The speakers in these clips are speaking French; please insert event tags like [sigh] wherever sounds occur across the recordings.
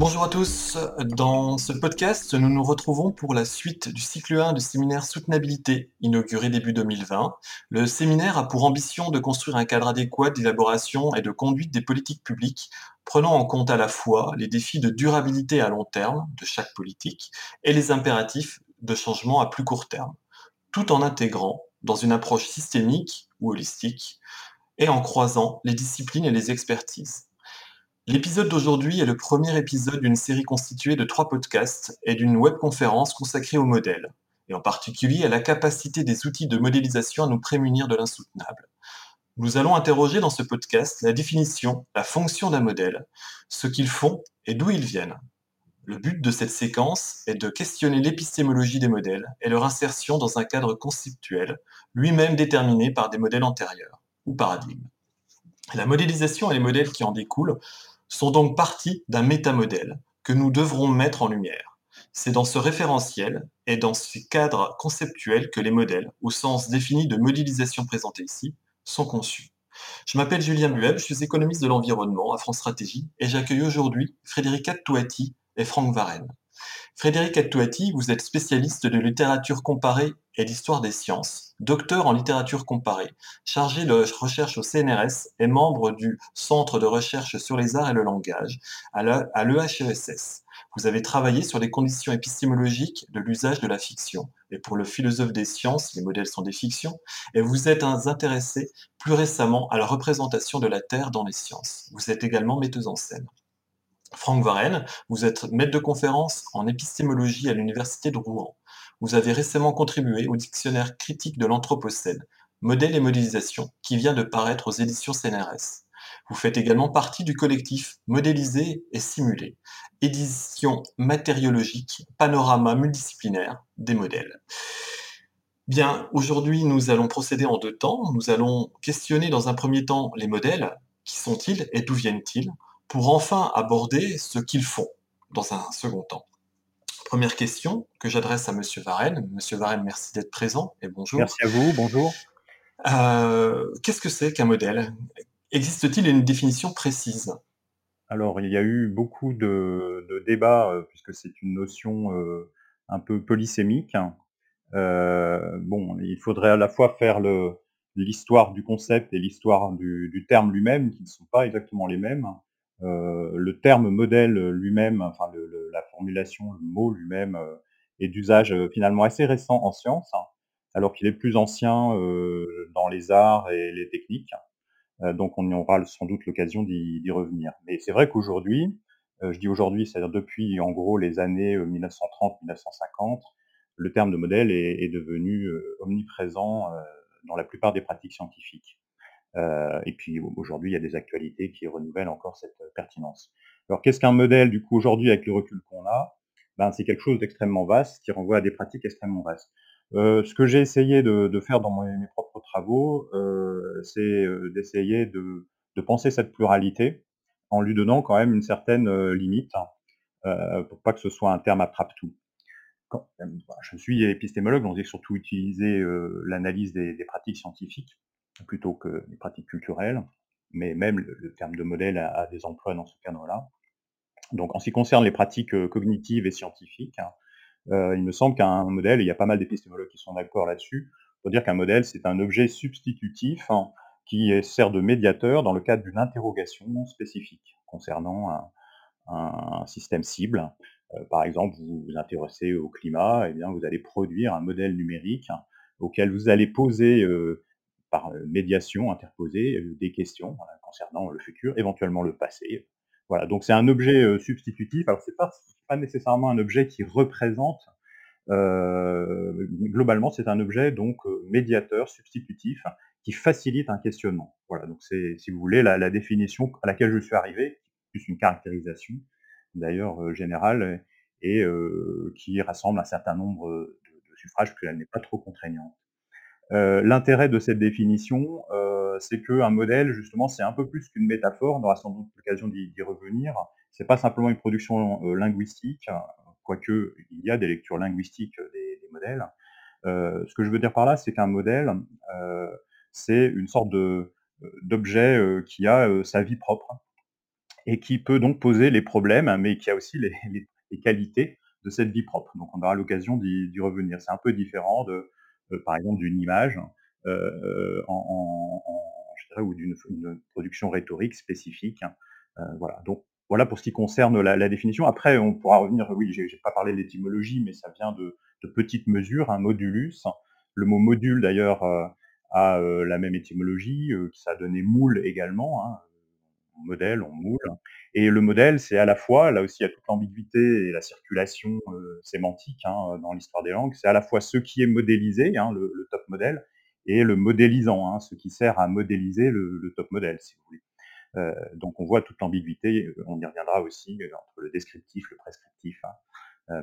Bonjour à tous. Dans ce podcast, nous nous retrouvons pour la suite du cycle 1 du séminaire Soutenabilité, inauguré début 2020. Le séminaire a pour ambition de construire un cadre adéquat d'élaboration et de conduite des politiques publiques, prenant en compte à la fois les défis de durabilité à long terme de chaque politique et les impératifs de changement à plus court terme, tout en intégrant, dans une approche systémique ou holistique, et en croisant les disciplines et les expertises. L'épisode d'aujourd'hui est le premier épisode d'une série constituée de trois podcasts et d'une webconférence consacrée au modèle, et en particulier à la capacité des outils de modélisation à nous prémunir de l'insoutenable. Nous allons interroger dans ce podcast la définition, la fonction d'un modèle, ce qu'ils font et d'où ils viennent. Le but de cette séquence est de questionner l'épistémologie des modèles et leur insertion dans un cadre conceptuel, lui-même déterminé par des modèles antérieurs ou paradigmes. La modélisation et les modèles qui en découlent sont donc partis d'un métamodèle que nous devrons mettre en lumière. C'est dans ce référentiel et dans ces cadres conceptuels que les modèles, au sens défini de modélisation présenté ici, sont conçus. Je m'appelle Julien Bueb, je suis économiste de l'environnement à France Stratégie et j'accueille aujourd'hui Frédéric Attouati et Franck Varenne. Frédéric Attouati, vous êtes spécialiste de littérature comparée et d'histoire des sciences, docteur en littérature comparée, chargé de recherche au CNRS et membre du Centre de recherche sur les arts et le langage à l'EHESS. Vous avez travaillé sur les conditions épistémologiques de l'usage de la fiction. Et pour le philosophe des sciences, les modèles sont des fictions. Et vous êtes intéressé plus récemment à la représentation de la Terre dans les sciences. Vous êtes également metteuse en scène. Franck Varenne, vous êtes maître de conférence en épistémologie à l'Université de Rouen. Vous avez récemment contribué au dictionnaire critique de l'Anthropocène, modèle et modélisation, qui vient de paraître aux éditions CNRS. Vous faites également partie du collectif Modéliser et Simuler, édition matériologique, panorama multidisciplinaire des modèles. Bien, aujourd'hui, nous allons procéder en deux temps. Nous allons questionner dans un premier temps les modèles. Qui sont-ils et d'où viennent-ils pour enfin aborder ce qu'ils font dans un second temps? Première question que j'adresse à Monsieur Varenne. Monsieur Varenne, merci d'être présent et bonjour. Merci à vous, bonjour. Euh, qu'est-ce que c'est qu'un modèle? Existe-t-il une définition précise? Alors, il y a eu beaucoup de, débats, euh, puisque c'est une notion euh, un peu polysémique. bon, il faudrait à la fois faire l'histoire du concept et l'histoire du, terme lui-même, qui ne sont pas exactement les mêmes. Euh, le terme modèle lui-même, enfin la formulation, le mot lui-même euh, est d'usage euh, finalement assez récent en sciences, hein, alors qu'il est plus ancien dans les arts et les techniques. donc on y aura sans doute l'occasion d'y revenir. Mais c'est vrai qu'aujourd'hui, je dis aujourd'hui, c'est-à-dire depuis en gros les années 1930-1950, le terme de modèle est devenu omniprésent dans la plupart des pratiques scientifiques. Euh, et puis aujourd'hui, il y a des actualités qui renouvellent encore cette euh, pertinence. Alors qu'est-ce qu'un modèle du coup aujourd'hui avec le recul qu'on a? Ben, C'est quelque chose d'extrêmement vaste qui renvoie à des pratiques extrêmement vastes. Euh, ce que j'ai essayé de, faire dans mes, propres travaux, c'est d'essayer de, penser cette pluralité en lui donnant quand même une certaine limite hein, pour pas que ce soit un terme attrape-tout. Je suis épistémologue, donc j'ai surtout utilisé l'analyse des, pratiques scientifiques plutôt que les pratiques culturelles, mais même le, terme de modèle a, des emplois dans ce cadre-là. Donc en ce qui concerne les pratiques euh, cognitives et scientifiques, hein, euh, il me semble qu'un modèle, et il y a pas mal d'épistémologues qui sont d'accord là-dessus, faut dire qu'un modèle, c'est un objet substitutif hein, qui sert de médiateur dans le cadre d'une interrogation spécifique concernant un, système cible. Euh, par exemple, vous vous intéressez au climat, et eh bien vous allez produire un modèle numérique auquel vous allez poser par médiation interposée des questions concernant le futur, éventuellement le passé. Voilà, donc c'est un objet substitutif. Alors c'est pas, pas nécessairement un objet qui représente. globalement, c'est un objet donc médiateur, substitutif, qui facilite un questionnement. Voilà, donc c'est, si vous voulez, la, définition à laquelle je suis arrivé, plus une caractérisation d'ailleurs générale, et qui rassemble un certain nombre de, de suffrages, puisqu'elle n'est pas trop contraignante. Euh, l'intérêt de cette définition, euh, c'est qu'un modèle, justement, c'est un peu plus qu'une métaphore, on aura sans doute l'occasion d'y revenir. C'est pas simplement une production euh, linguistique, quoique il y a des lectures linguistiques des, modèles. ce que je veux dire par là, c'est qu'un modèle, c'est une sorte d'objet qui a sa vie propre et qui peut donc poser les problèmes, mais qui a aussi les les qualités de cette vie propre. Donc on aura l'occasion d'y revenir. C'est un peu différent de, par exemple d'une image, heu, en ou d'une une production rhétorique spécifique. Heu, voilà, donc voilà pour ce qui concerne la définition. Après on pourra revenir, oui, j'ai pas parlé de l'étymologie, mais ça vient de de petites mesures, un modulus. Le mot module d'ailleurs, a, la même étymologie, ça a donné moule également, hein, modèle, on moule et le modèle, c'est à la fois, là aussi il y a toute l'ambiguïté et la circulation, heu, sémantique, hein, dans l'histoire des langues, c'est à la fois ce qui est modélisé, hein, le top model et le modélisant, hein, ce qui sert à modéliser le top model, si vous voulez. Heu, donc on voit toute l'ambiguïté, on y reviendra aussi, entre le descriptif, le prescriptif,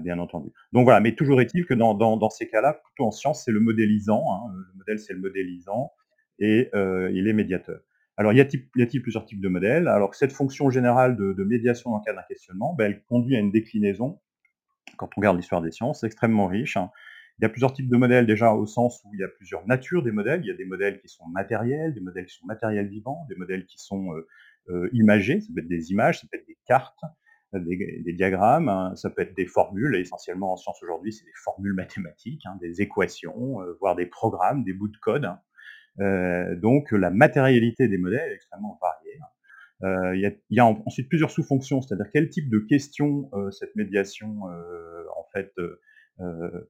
bien entendu. Donc voilà, mais toujours est-il que dans dans ces cas-là, plutôt en science, c'est le modélisant, le modèle, c'est le modélisant et il est médiateur. Alors y a-t-il plusieurs types de modèles? Alors cette fonction générale de médiation dans le cas d'un questionnement, bah, elle conduit à une déclinaison, quand on regarde l'histoire des sciences, extrêmement riche. Il y a plusieurs types de modèles déjà au sens où il y a plusieurs natures des modèles. Il y a des modèles qui sont matériels, des modèles qui sont matériels vivants, des modèles qui sont, heu heu, imagés, ça peut être des images, ça peut être des cartes, des diagrammes, hein, ça peut être des formules et essentiellement en science aujourd'hui, c'est des formules mathématiques, hein, des équations, heu, voire des programmes, des bouts de code. Donc la matérialité des modèles est extrêmement variée. Y a il y a ensuite plusieurs sous-fonctions, c'est-à-dire quel type de questions, cette médiation, en fait,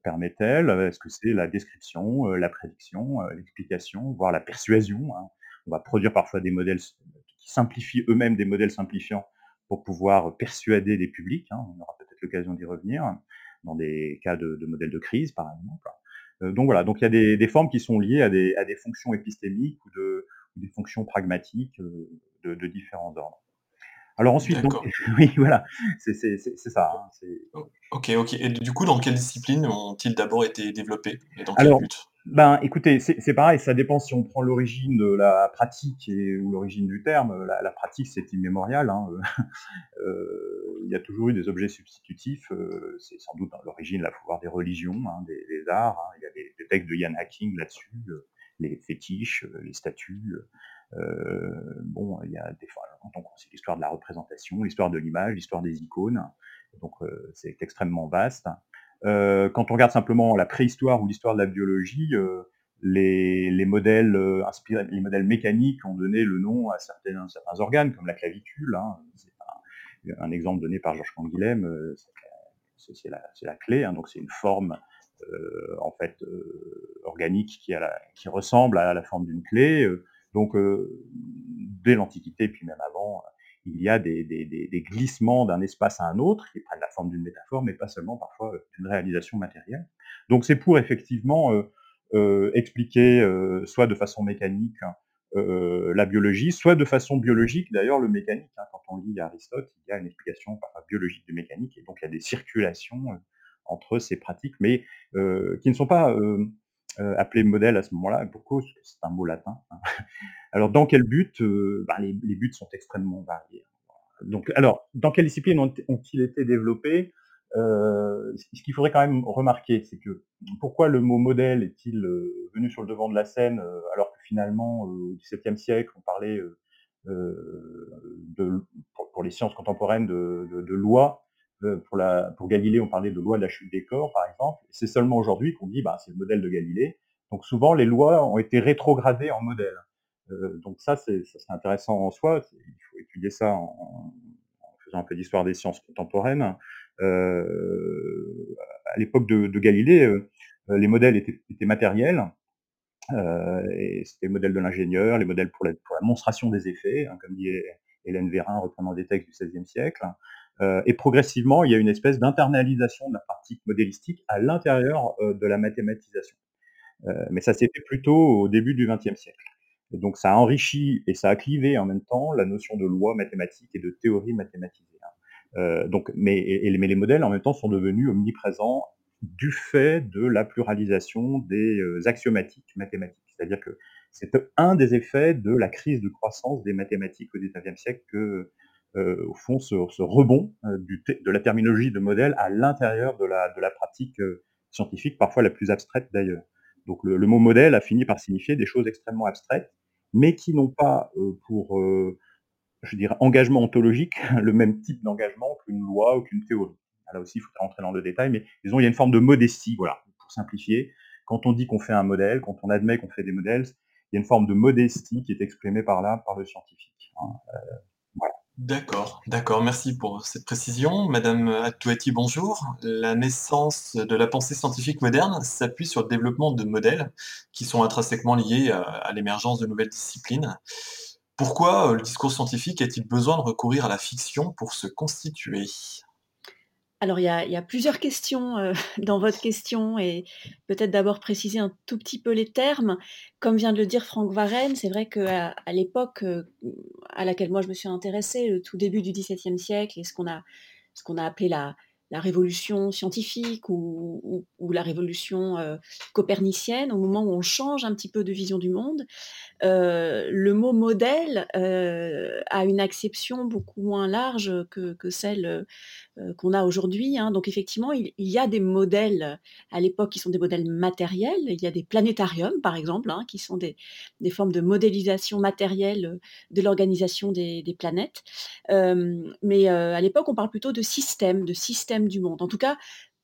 permet-elle? Est-ce que c'est la description, la prédiction, l'explication, voire la persuasion, hein? On va produire parfois des modèles qui simplifient eux-mêmes des modèles simplifiants pour pouvoir persuader des publics, hein, on aura peut-être l'occasion d'y revenir, dans des cas de modèles de crise, par exemple. Heu, donc voilà, donc il y a des des formes qui sont liées à des à des fonctions épistémiques ou de ou des fonctions pragmatiques, heu, de de différents ordres. Alors ensuite donc [laughs] oui voilà, c'est ça, hein, OK, OK et du coup, dans quelle discipline ont-ils d'abord été développés et dans quel Alors, but? Ben, écoutez, c'est c'est pareil, ça dépend si on prend l'origine de la pratique ou l'origine du terme. La pratique, c'est immémorial, hein, heu heu, il y a toujours eu des objets substitutifs, heu, c'est sans doute dans l'origine, la plupart des religions, hein, des arts, hein. Il y a des textes de Ian Hacking là-dessus, les fétiches, les statues, bon, il y a des fois quand on considère l'histoire de la représentation, l'histoire de l'image, l'histoire des icônes, donc c'est extrêmement vaste. Heu, quand on regarde simplement la préhistoire ou l'histoire de la biologie, heu, les les modèles, mécaniques ont donné le nom à certains organes comme la clavicule, hein. C'est un exemple donné par Georges Canguilhem, c'est la clé, hein, donc c'est une forme, en fait, organique qui ressemble à la forme d'une clé, donc dès l'Antiquité, puis même avant, il y a des glissements d'un espace à un autre qui prennent la forme d'une métaphore, mais pas seulement parfois, heu, d'une réalisation matérielle. Donc c'est pour effectivement, heu heu, expliquer, soit de façon mécanique, heu, la biologie, soit de façon biologique d'ailleurs le mécanique, hein. Quand on lit Aristote, il y a une explication parfois biologique du mécanique et donc il y a des circulations, entre ces pratiques, mais qui ne sont pas, hem, heu, appelées modèles à ce moment-là, pour cause, c'est un mot latin, hein. [laughs] Alors dans quel but? Heu, ben les buts sont extrêmement variés. Donc alors, dans quelle discipline ont ont-ils été développés? Heu, ce qu'il faudrait quand même remarquer, c'est que pourquoi le mot modèle est-il, venu sur le devant de la scène, alors que finalement, au XVIIe siècle, on parlait, pour les sciences contemporaines de loi, pour la pour Galilée, on parlait de loi de la chute des corps, par exemple. C'est seulement aujourd'hui qu'on dit, bah, c'est le modèle de Galilée. Donc souvent les lois ont été rétrogradées en modèles. Heu, donc ça, c'est intéressant en soi, il faut étudier ça en faisant un peu d'histoire des sciences contemporaines. Heu, à l'époque de Galilée, les modèles étaient matériels, et c'était le modèle de l'ingénieur, les modèles pour la monstration des effets, hein, comme dit Hé Hélène Vérin, reprenant des textes du XVIe siècle. Heu et progressivement, il y a une espèce d'internalisation de la pratique modélistique à l'intérieur, heu, de la mathématisation. Heu, mais ça s'est fait plutôt au début du XXe siècle. Donc ça a enrichi et ça a clivé en même temps la notion de loi mathématique et de théorie mathématisée, hein. Donc mais mais les modèles en même temps sont devenus omniprésents du fait de la pluralisation des, axiomatiques mathématiques. C'est-à-dire que c'est un des effets de la crise de croissance des mathématiques au XIXe siècle que, heu, au fond ce rebond, té de la terminologie de modèle à l'intérieur de la pratique, heu, scientifique, parfois la plus abstraite d'ailleurs. Donc le mot modèle a fini par signifier des choses extrêmement abstraites, mais qui n'ont pas, pour, je dirais, engagement ontologique, [laughs] le même type d'engagement qu'une loi ou qu'une théorie. Là aussi, il faut rentrer dans le détail, mais disons, il y a une forme de modestie, voilà, pour simplifier. Quand on dit qu'on fait un modèle, quand on admet qu'on fait des modèles, il y a une forme de modestie qui est exprimée par là, par le scientifique. Hein. D'accord, d'accord, merci pour cette précision. Madame Atouati, bonjour. La naissance de la pensée scientifique moderne s'appuie sur le développement de modèles qui sont intrinsèquement liés à, l'émergence de nouvelles disciplines. Pourquoi euh, le discours scientifique a-t-il besoin de recourir à la fiction pour se constituer? Alors, il y a, plusieurs questions [laughs] dans votre question et peut-être d'abord préciser un tout petit peu les termes. Comme vient de le dire Franck Varenne, c'est vrai qu'à l'époque à laquelle moi je me suis intéressée, le tout début du XVIIe siècle, et ce qu'on a appelé la, la révolution scientifique ou, la révolution euh, copernicienne, au moment où on change un petit peu de vision du monde, euh, le mot modèle euh, a une acception beaucoup moins large que, celle qu'on a aujourd'hui. Hein. Donc effectivement, il, y a des modèles à l'époque qui sont des modèles matériels. Il y a des planétariums, par exemple, hein, qui sont des, formes de modélisation matérielle de l'organisation des, des, planètes. mais à l'époque, on parle plutôt de système, de du monde. En tout cas,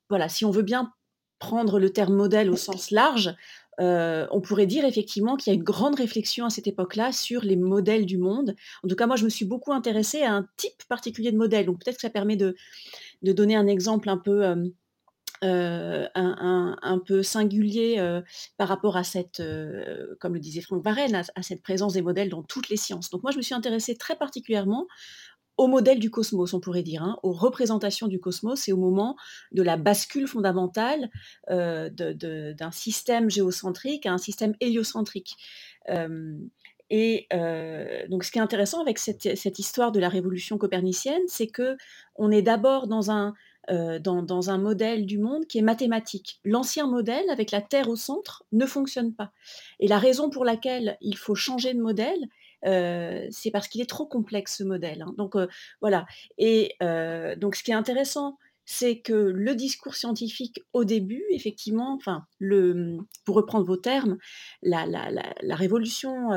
voilà, si on veut bien prendre le terme modèle au sens large, euh, on pourrait dire effectivement qu'il y a une grande réflexion à cette époque-là sur les modèles du monde. En tout cas, moi, je me suis beaucoup intéressée à un type particulier de modèle. Donc peut-être que ça permet de, donner un exemple un peu, euh, euh, un, peu singulier par rapport à cette, comme le disait Franck Varenne, à, cette présence des modèles dans toutes les sciences. Donc moi, je me suis intéressée très particulièrement au modèle du cosmos, on pourrait dire, hein, aux représentations du cosmos et au moment de la bascule fondamentale euh, d'un système géocentrique à un système héliocentrique. Euh, et euh, donc, ce qui est intéressant avec cette, histoire de la révolution copernicienne, c'est que on est d'abord dans un dans, dans, un modèle du monde qui est mathématique. L'ancien modèle, avec la Terre au centre, ne fonctionne pas. Et la raison pour laquelle il faut changer de modèle, euh, c'est parce qu'il est trop complexe ce modèle. Hein. Donc euh, voilà. Et donc ce qui est intéressant, c'est que le discours scientifique au début, effectivement, enfin, le, pour reprendre vos termes, la, révolution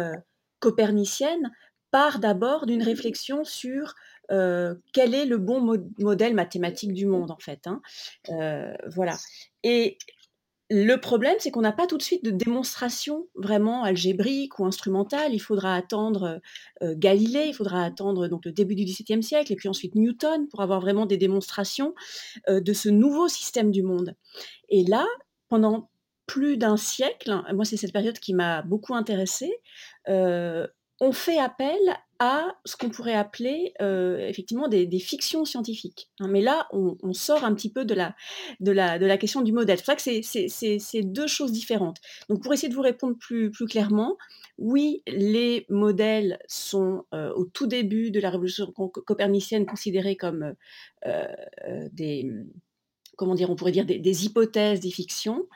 copernicienne part d'abord d'une réflexion sur quel est le bon modèle mathématique du monde, en fait. Hein. voilà. Et le problème, c'est qu'on n'a pas tout de suite de démonstration vraiment algébrique ou instrumentale. Il faudra attendre euh, Galilée, il faudra attendre donc le début du XVIIe siècle, et puis ensuite Newton pour avoir vraiment des démonstrations euh, de ce nouveau système du monde. Et là, pendant plus d'un siècle, moi c'est cette période qui m'a beaucoup intéressée, euh, on fait appel à ce qu'on pourrait appeler euh, effectivement des, fictions scientifiques. Hein. mais là, on, sort un petit peu de la, question du modèle. C'est pour que c'est deux choses différentes. Donc pour essayer de vous répondre plus, clairement, oui, les modèles sont euh, au tout début de la révolution copernicienne considérés comme euh, des comment on pourrait dire des, hypothèses, des fictions,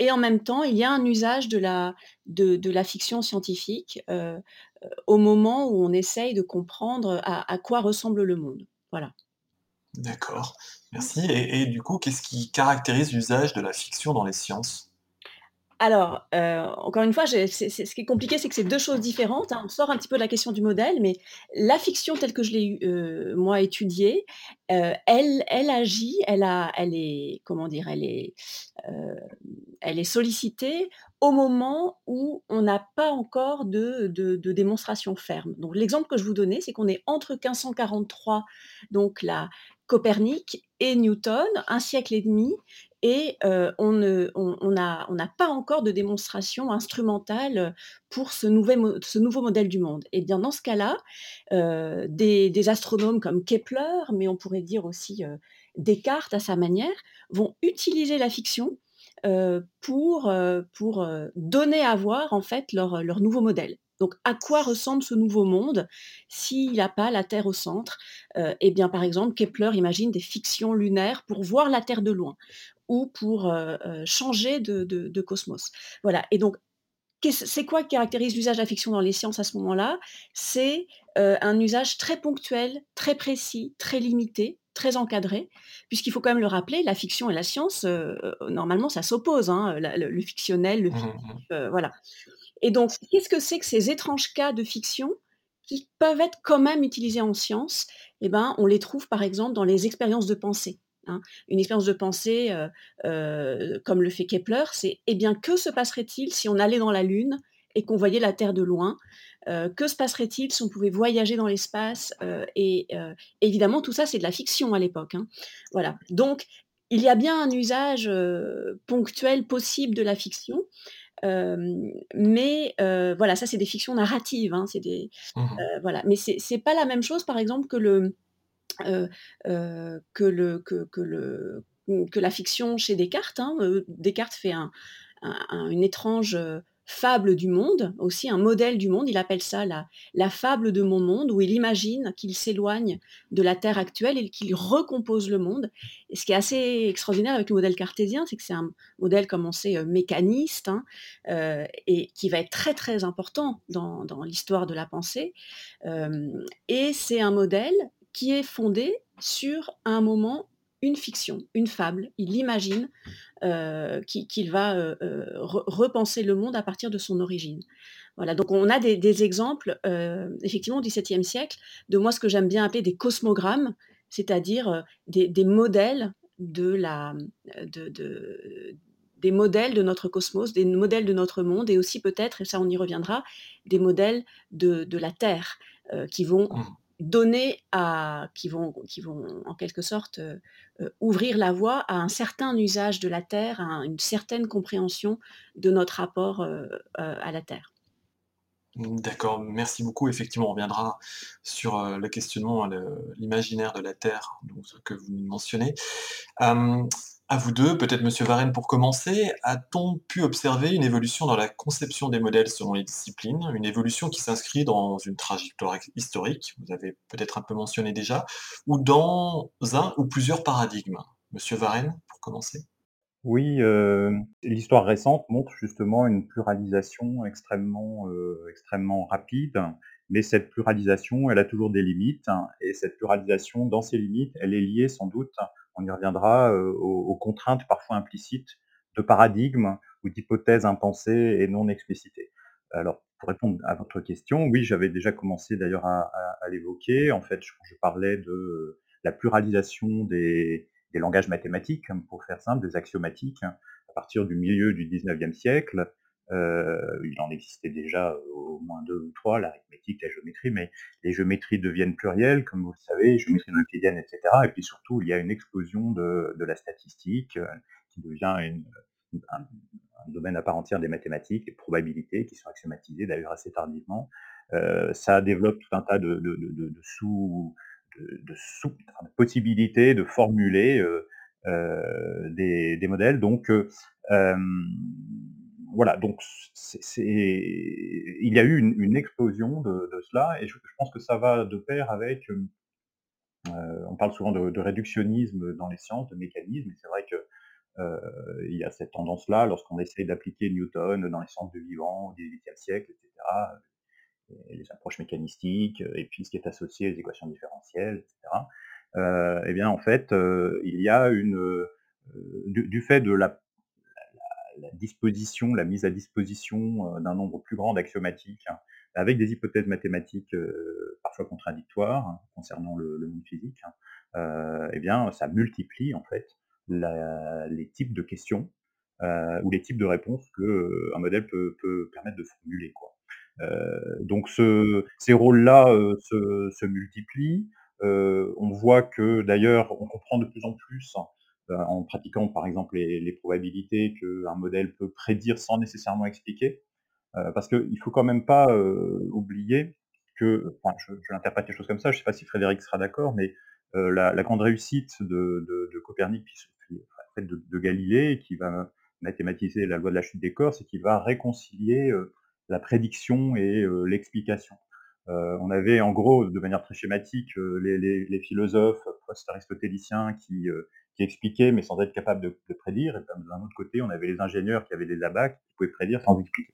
et en même temps, il y a un usage de la, fiction scientifique au moment où on essaye de comprendre à, quoi ressemble le monde. Voilà. D'accord, merci. et du coup, qu'est-ce qui caractérise l'usage de la fiction dans les sciences? Alors, euh, encore une fois, ce qui est compliqué, c'est que c'est deux choses différentes. Hein. On sort un petit peu de la question du modèle, mais la fiction telle que je l'ai euh, moi étudiée, euh, elle, elle agit, elle a, elle est, comment dire, elle est, elle est sollicitée au moment où on n'a pas encore de, démonstration ferme. L'exemple que je vous donnais, c'est qu'on est entre 1543, donc la Copernic et Newton, un siècle et demi, et on n'a pas encore de démonstration instrumentale pour ce, nouveau modèle du monde. Et bien dans ce cas-là, des, astronomes comme Kepler, mais on pourrait dire aussi Descartes à sa manière, vont utiliser la fiction pour, donner à voir en fait leur, leur nouveau modèle. Donc, à quoi ressemble ce nouveau monde s'il n'a pas la Terre au centre? Eh bien, par exemple, Kepler imagine des fictions lunaires pour voir la Terre de loin ou pour changer de, cosmos. Voilà. Et donc, c'est quoi qui caractérise l'usage de la fiction dans les sciences à ce moment-là? C'est un usage très ponctuel, très précis, très limité, très encadré, puisqu'il faut quand même le rappeler, la fiction et la science, normalement, ça s'oppose, hein, le, fictionnel, le mmh, mmh, mmh. voilà. Et donc, qu'est-ce que c'est que ces étranges cas de fiction qui peuvent être quand même utilisées en science, eh ben, on les trouve par exemple dans les expériences de pensée. Hein. Une expérience de pensée, euh, euh, comme le fait Kepler, c'est eh bien que se passerait-il si on allait dans la Lune et qu'on voyait la Terre de loin? Euh, Que se passerait-il si on pouvait voyager dans l'espace Et évidemment, tout ça, c'est de la fiction à l'époque. Hein. Voilà. Donc, il y a bien un usage ponctuel possible de la fiction, mais voilà, ça c'est des fictions narratives, hein, c'est des, mmh voilà. Mais c'est pas la même chose, par exemple, que le que le que, que le que la fiction chez Descartes. Hein. Descartes fait un, une étrange fable du monde, aussi un modèle du monde. Il appelle ça la, fable de mon monde, où il imagine qu'il s'éloigne de la Terre actuelle et qu'il recompose le monde. Ce qui est assez extraordinaire avec le modèle cartésien, c'est que c'est un modèle, comme on sait, euh, mécaniste, hein, euh, et qui va être très très important dans, dans l'histoire de la pensée. Euh, et c'est un modèle qui est fondé sur un moment une fiction, une fable. Il imagine euh, qu'il va euh, euh, repenser le monde à partir de son origine. Voilà, donc on a des, exemples, effectivement, au XVIIe siècle, de moi ce que j'aime bien appeler des cosmogrammes, c'est-à-dire des, modèles de la, des modèles de notre cosmos, des modèles de notre monde, et aussi peut-être, et ça on y reviendra, des modèles de, la Terre, qui vont mmh donner à, qui vont, qui vont en quelque sorte euh, euh, ouvrir la voie à un certain usage de la Terre, à une certaine compréhension de notre rapport euh, à la Terre. D'accord, merci beaucoup. Effectivement, on reviendra sur le questionnement, l'imaginaire de la Terre, donc que vous mentionnez. À vous deux, peut-être Monsieur Varenne pour commencer, a-t-on pu observer une évolution dans la conception des modèles selon les disciplines, une évolution qui s'inscrit dans une trajectoire historique, vous avez peut-être un peu mentionné déjà, ou dans un ou plusieurs paradigmes? Monsieur Varenne, pour commencer. Oui, euh, l'histoire récente montre justement une pluralisation extrêmement, euh, extrêmement rapide, mais cette pluralisation, elle a toujours des limites, et cette pluralisation, dans ses limites, elle est liée sans doute on y reviendra, aux, contraintes parfois implicites de paradigmes ou d'hypothèses impensées et non explicitées. Alors, pour répondre à votre question, oui, j'avais déjà commencé d'ailleurs à, l'évoquer. En fait, je, je, parlais de la pluralisation des, langages mathématiques, pour faire simple, des axiomatiques, à partir du milieu du 19e siècle, euh, il en existait déjà au moins deux ou trois, l'arithmétique, la géométrie, mais les géométries deviennent plurielles, comme vous le savez, géométrie euclidienne, etc. Et puis surtout, il y a une explosion de, la statistique euh, qui devient un, domaine à part entière des mathématiques, les probabilités qui sont axiomatisées d'ailleurs assez tardivement. Euh, ça développe tout un tas de, de, sous, possibilités de formuler des, modèles. Donc, voilà, donc il y a eu une, explosion de, cela, et je, pense que ça va de pair avec, euh, euh, on parle souvent de, réductionnisme dans les sciences, de mécanisme, et c'est vrai qu'il euh, y a cette tendance-là lorsqu'on essaye d'appliquer Newton dans les sciences du vivant au XVIIIe siècle, etc., les approches mécanistiques, et puis ce qui est associé aux équations différentielles, etc. eh bien, en fait, il y a une, du, fait de la la disposition, la mise à disposition d'un nombre plus grand d'axiomatiques, hein, avec des hypothèses mathématiques parfois contradictoires hein, concernant le, monde physique, hein, eh bien, ça multiplie en fait les types de questions ou les types de réponses qu'un modèle peut, permettre de formuler. donc ces rôles-là se, multiplient. on voit que d'ailleurs, on comprend de plus en plus en pratiquant par exemple les, probabilités qu'un modèle peut prédire sans nécessairement expliquer. Euh, parce qu'il ne faut quand même pas euh, oublier que, enfin, je, l'interprète quelque chose comme ça, je ne sais pas si Frédéric sera d'accord, mais la, grande réussite de, Copernic, de, de, Galilée, qui va mathématiser la loi de la chute des corps, c'est qu'il va réconcilier la prédiction et l'explication. on avait en gros, de manière très schématique, les, philosophes post-aristotéliciens qui, qui mais sans être capable de, prédire. Et d'un autre côté, on avait les ingénieurs qui avaient des abacs qui pouvaient prédire sans expliquer.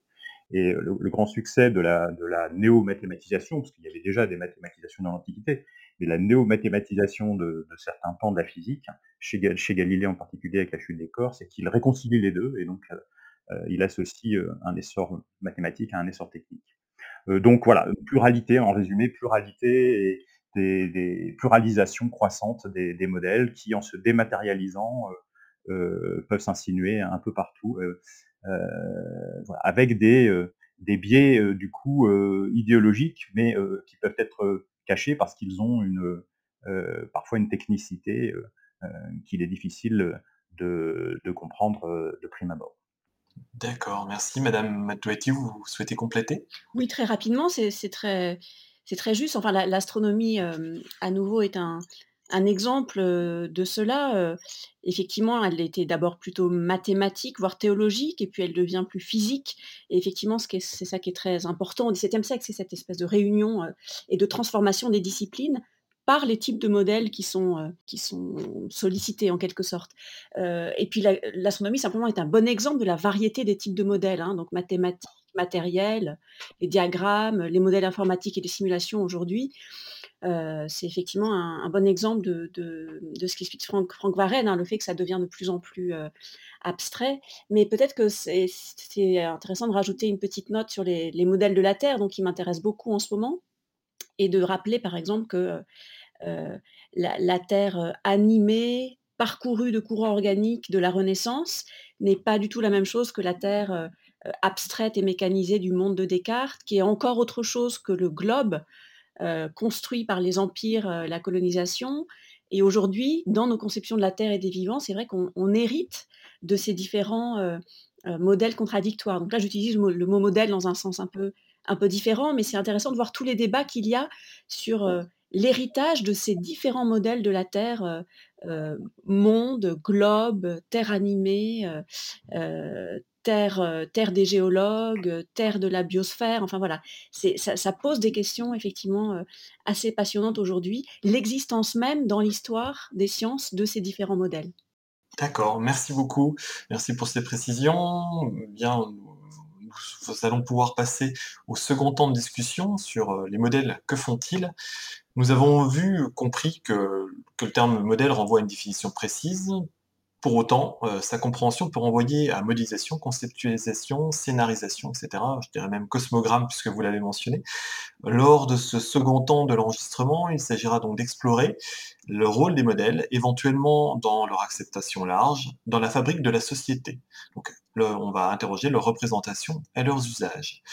Et le, grand succès de la, de la néo-mathématisation, parce qu'il y avait déjà des mathématisations dans l'Antiquité, mais la néo-mathématisation de, certains pans de la physique, chez, Galilée en particulier avec la chute des corps, c'est qu'il réconcilie les deux, et donc euh, il associe euh, un essor mathématique à un essor technique. donc voilà, pluralité en résumé, pluralité et des, pluralisations croissantes des, modèles qui, en se dématérialisant, peuvent s'insinuer un peu partout, avec des, des biais du coup idéologiques, mais qui peuvent être cachés parce qu'ils ont une, parfois une technicité qu'il est difficile de, comprendre de prime abord. D'accord, merci. Madame Matouetti, vous souhaitez compléter? Oui, très rapidement, c'est très, très juste. Enfin, l'astronomie, à nouveau, est un, exemple de cela. effectivement, elle était d'abord plutôt mathématique, voire théologique, et puis elle devient plus physique. Et effectivement, c'est ça qui est très important au XVIIe siècle, c'est cette espèce de réunion et de transformation des disciplines par les types de modèles qui sont, sollicités en quelque sorte. Et puis l'astronomie simplement est un bon exemple de la variété des types de modèles, hein, donc mathématiques, matériels, les diagrammes, les modèles informatiques et les simulations aujourd'hui. Euh, c'est effectivement un, bon exemple de, de, ce qu'explique Franck, Franck Varenne, hein, le fait que ça devient de plus en plus abstrait. Mais peut-être que c'est intéressant de rajouter une petite note sur les, les modèles de la Terre, donc qui m'intéresse beaucoup en ce moment, et de rappeler par exemple que la, Terre animée, parcourue de courants organiques de la Renaissance, n'est pas du tout la même chose que la Terre abstraite et mécanisée du monde de Descartes, qui est encore autre chose que le globe construit par les empires, la colonisation. Et aujourd'hui, dans nos conceptions de la Terre et des vivants, c'est vrai qu'on hérite de ces différents modèles contradictoires. Donc là, j'utilise le mot modèle dans un sens un peu différent, mais c'est intéressant de voir tous les débats qu'il y a sur euh, l'héritage de ces différents modèles de la Terre, euh, euh, monde, globe, Terre animée, terre, des géologues, terre de la biosphère, enfin voilà, ça, ça, pose des questions effectivement assez passionnantes aujourd'hui, l'existence même dans l'histoire des sciences de ces différents modèles. D'accord, merci beaucoup, merci pour ces précisions. Bien, nous allons pouvoir passer au second temps de discussion sur les modèles, que font-ils? Nous avons vu, compris que, que le terme modèle renvoie à une définition précise, pour autant, euh, sa compréhension peut renvoyer à modélisation, conceptualisation, scénarisation, etc. Je dirais même cosmogramme, puisque vous l'avez mentionné. Lors de ce second temps de l'enregistrement, il s'agira donc d'explorer le rôle des modèles, éventuellement dans leur acceptation large, dans la fabrique de la société. Donc, on va interroger leur représentation et leurs usages.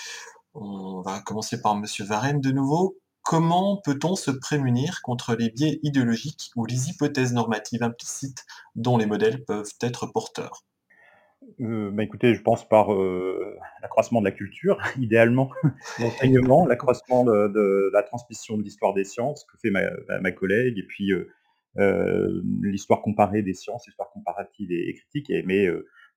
On va commencer par M. Varenne de nouveau. Comment peut-on se prémunir contre les biais idéologiques ou les hypothèses normatives implicites dont les modèles peuvent être porteurs? Euh, bah, écoutez, je pense par euh, l'accroissement de la culture, [laughs] idéalement, [laughs] l'enseignement, l'accroissement de, la transmission de l'histoire des sciences que fait ma, collègue, et puis euh, l'histoire comparée des sciences, l'histoire comparative et, critique. mais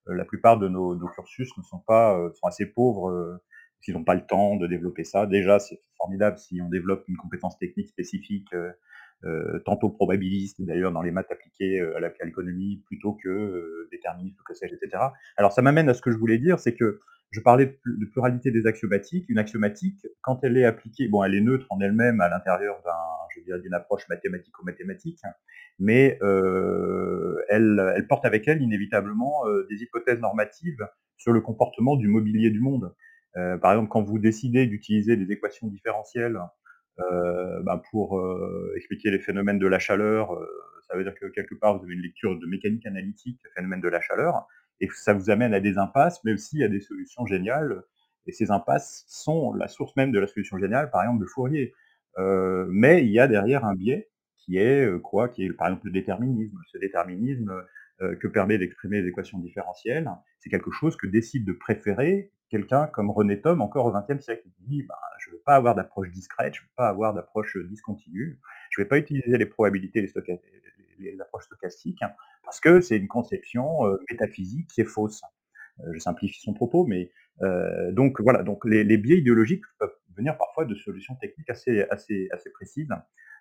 la plupart de nos, cursus ne sont pas, sont assez pauvres s'ils n'ont pas le temps de développer ça. Déjà, c'est formidable si on développe une compétence technique spécifique, euh, euh, tantôt probabiliste, d'ailleurs dans les maths appliquées euh, à l'économie, plutôt que déterministe ou que sais-je, etc. Alors ça m'amène à ce que je voulais dire, c'est que je parlais de pluralité des axiomatiques. Une axiomatique, quand elle est appliquée, bon, elle est neutre en elle-même à l'intérieur d'un, d'une approche mathématico-mathématique, mais elle, porte avec elle inévitablement des hypothèses normatives sur le comportement du mobilier du monde. Euh, par exemple, quand vous décidez d'utiliser des équations différentielles euh, ben, pour euh, expliquer les phénomènes de la chaleur, ça veut dire que quelque part, vous avez une lecture de mécanique analytique, des phénomènes de la chaleur, et ça vous amène à des impasses, mais aussi à des solutions géniales. Et ces impasses sont la source même de la solution géniale, par exemple de Fourier. mais il y a derrière un biais qui est quoi? Qui est par exemple le déterminisme. Ce déterminisme que permet d'exprimer les équations différentielles, c'est quelque chose que décide de préférer quelqu'un comme René Thom encore au XXe siècle. Il dit bah, je ne veux pas avoir d'approche discrète, je ne veux pas avoir d'approche discontinue, je ne vais pas utiliser les probabilités, les, approches stochastiques, parce que c'est une conception euh, métaphysique qui est fausse. Euh, je simplifie son propos, mais euh, donc voilà, donc les, biais idéologiques peuvent venir parfois de solutions techniques assez, assez, assez précises.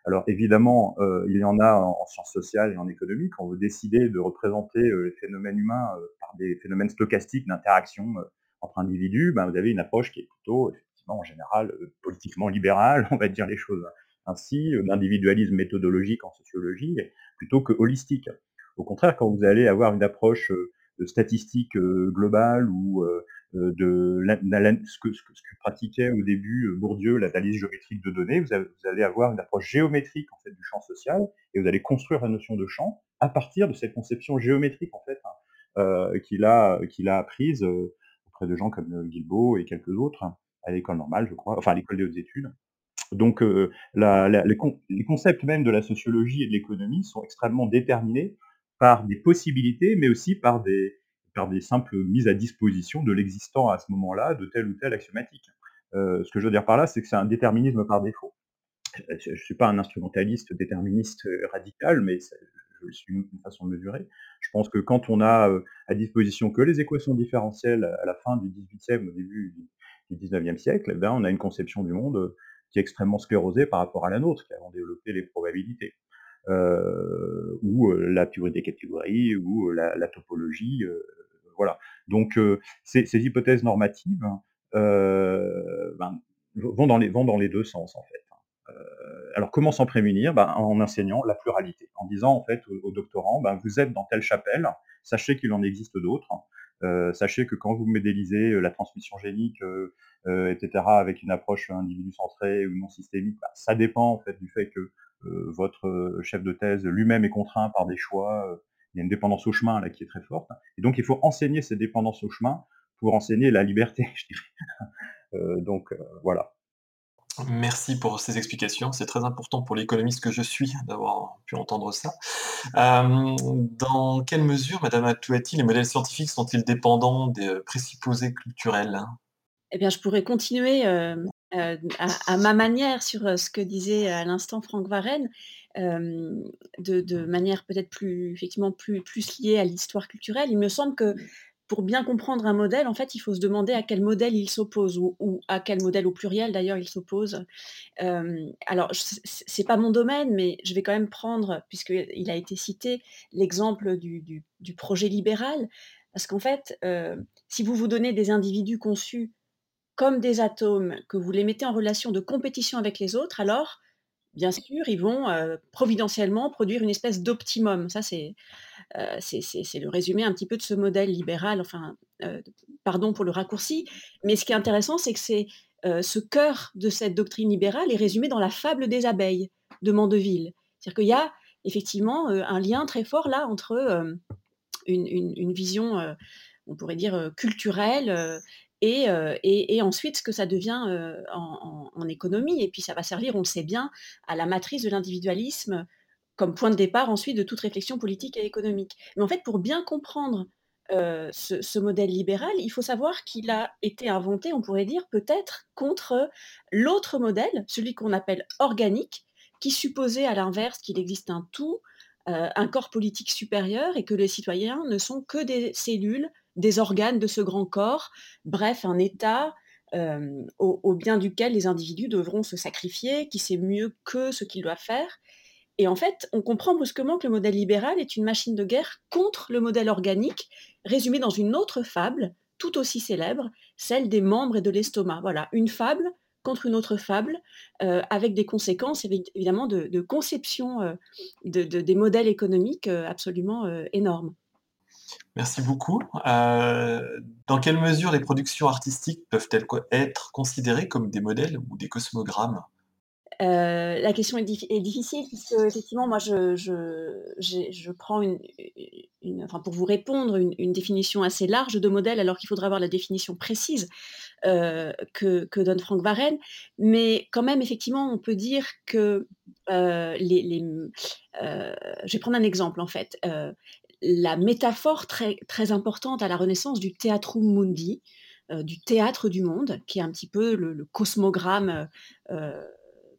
Alors évidemment, il y en a en, sciences sociales et en économie, quand vous décidez de représenter les phénomènes humains par des phénomènes stochastiques d'interaction entre individus, ben, vous avez une approche qui est plutôt, effectivement, en général, euh, politiquement libérale, [laughs] on va dire les choses ainsi, euh, d'individualisme méthodologique en sociologie, plutôt que holistique. Au contraire, quand vous allez avoir une approche euh, statistique globale ou de ce, que, pratiquait au début Bourdieu, l'analyse géométrique de données. Vous, allez avoir une approche géométrique en fait du champ social et vous allez construire la notion de champ à partir de cette conception géométrique en fait hein, qu'il a a apprise auprès de gens comme Guilbeault et quelques autres à l'école normale, je crois, enfin à l'école des hautes études. Donc les, concepts même de la sociologie et de l'économie sont extrêmement déterminés par des possibilités, mais aussi par des, par des simples mises à disposition de l'existant à ce moment-là de telle ou telle axiomatique. ce que je veux dire par là, c'est que c'est un déterminisme par défaut. Je ne suis pas un instrumentaliste déterministe radical, mais je suis une façon mesurée. Je pense que quand on a à disposition que les équations différentielles à la fin du 18e, au début du 19e siècle, eh ben, on a une conception du monde qui est extrêmement sclérosée par rapport à la nôtre, qui avons développé les probabilités. Euh, ou euh, la théorie des catégories, ou euh, la, topologie, voilà. Donc ces, hypothèses normatives ben, vont, dans les, vont dans les deux sens en fait. alors comment s'en prémunir? Ben, En enseignant la pluralité, en disant en fait aux, doctorants, ben, vous êtes dans telle chapelle, sachez qu'il en existe d'autres, sachez que quand vous modélisez la transmission génique, etc., avec une approche individu centrée ou non systémique, ben, ça dépend en fait du fait que votre chef de thèse lui-même est contraint par des choix. il y a une dépendance au chemin là qui est très forte. Et donc il faut enseigner cette dépendance au chemin pour enseigner la liberté, [laughs] je dirais. donc voilà. Merci pour ces explications. C'est très important pour l'économiste que je suis d'avoir pu entendre ça. dans quelle mesure, Madame Atouati, les modèles scientifiques sont-ils dépendants des présupposés culturels Eh bien, je pourrais continuer euh, à, ma manière sur euh, ce que disait à l'instant Franck Varenne, euh, de, manière peut-être plus effectivement plus, plus liée à l'histoire culturelle. Il me semble que pour bien comprendre un modèle, en fait, il faut se demander à quel modèle il s'oppose ou, à quel modèle au pluriel d'ailleurs il s'oppose. Euh, alors, c'est pas mon domaine, mais je vais quand même prendre, puisqu'il a été cité, l'exemple du, projet libéral, parce qu'en fait, si vous vous donnez des individus conçus comme des atomes, que vous les mettez en relation de compétition avec les autres, alors, bien sûr, ils vont euh, providentiellement produire une espèce d'optimum. Ça, euh, c'est le résumé un petit peu de ce modèle libéral, enfin, euh, pardon pour le raccourci, mais ce qui est intéressant, c'est que c'est ce cœur de cette doctrine libérale est résumé dans la fable des abeilles de Mandeville. C'est-à-dire qu'il y a effectivement un lien très fort là entre une, vision, on pourrait dire, culturelle euh, et, ensuite ce que ça devient euh, en, économie. Et puis ça va servir, on le sait bien, à la matrice de l'individualisme comme point de départ ensuite de toute réflexion politique et économique. Mais en fait, pour bien comprendre euh, ce, modèle libéral, il faut savoir qu'il a été inventé, on pourrait dire, peut-être contre l'autre modèle, celui qu'on appelle organique, qui supposait à l'inverse qu'il existe un tout, un corps politique supérieur et que les citoyens ne sont que des cellules des organes de ce grand corps, bref, un état euh, au, bien duquel les individus devront se sacrifier, qui sait mieux que ce qu'il doit faire. Et en fait, on comprend brusquement que le modèle libéral est une machine de guerre contre le modèle organique, résumé dans une autre fable, tout aussi célèbre, celle des membres et de l'estomac. Voilà, une fable contre une autre fable, euh, avec des conséquences évidemment de, conception euh, des modèles économiques absolument énormes. Merci beaucoup. Euh, dans quelle mesure les productions artistiques peuvent-elles être considérées comme des modèles ou des cosmogrammes? Euh, la question est, difficile puisque effectivement moi je, prends une, enfin pour vous répondre une, définition assez large de modèle alors qu'il faudrait avoir la définition précise euh, que, donne Franck Varenne. Mais quand même effectivement on peut dire que les, je vais prendre un exemple en fait la métaphore très, importante à la Renaissance du théâtrum mundi, euh, du théâtre du monde, qui est un petit peu le, cosmogramme euh,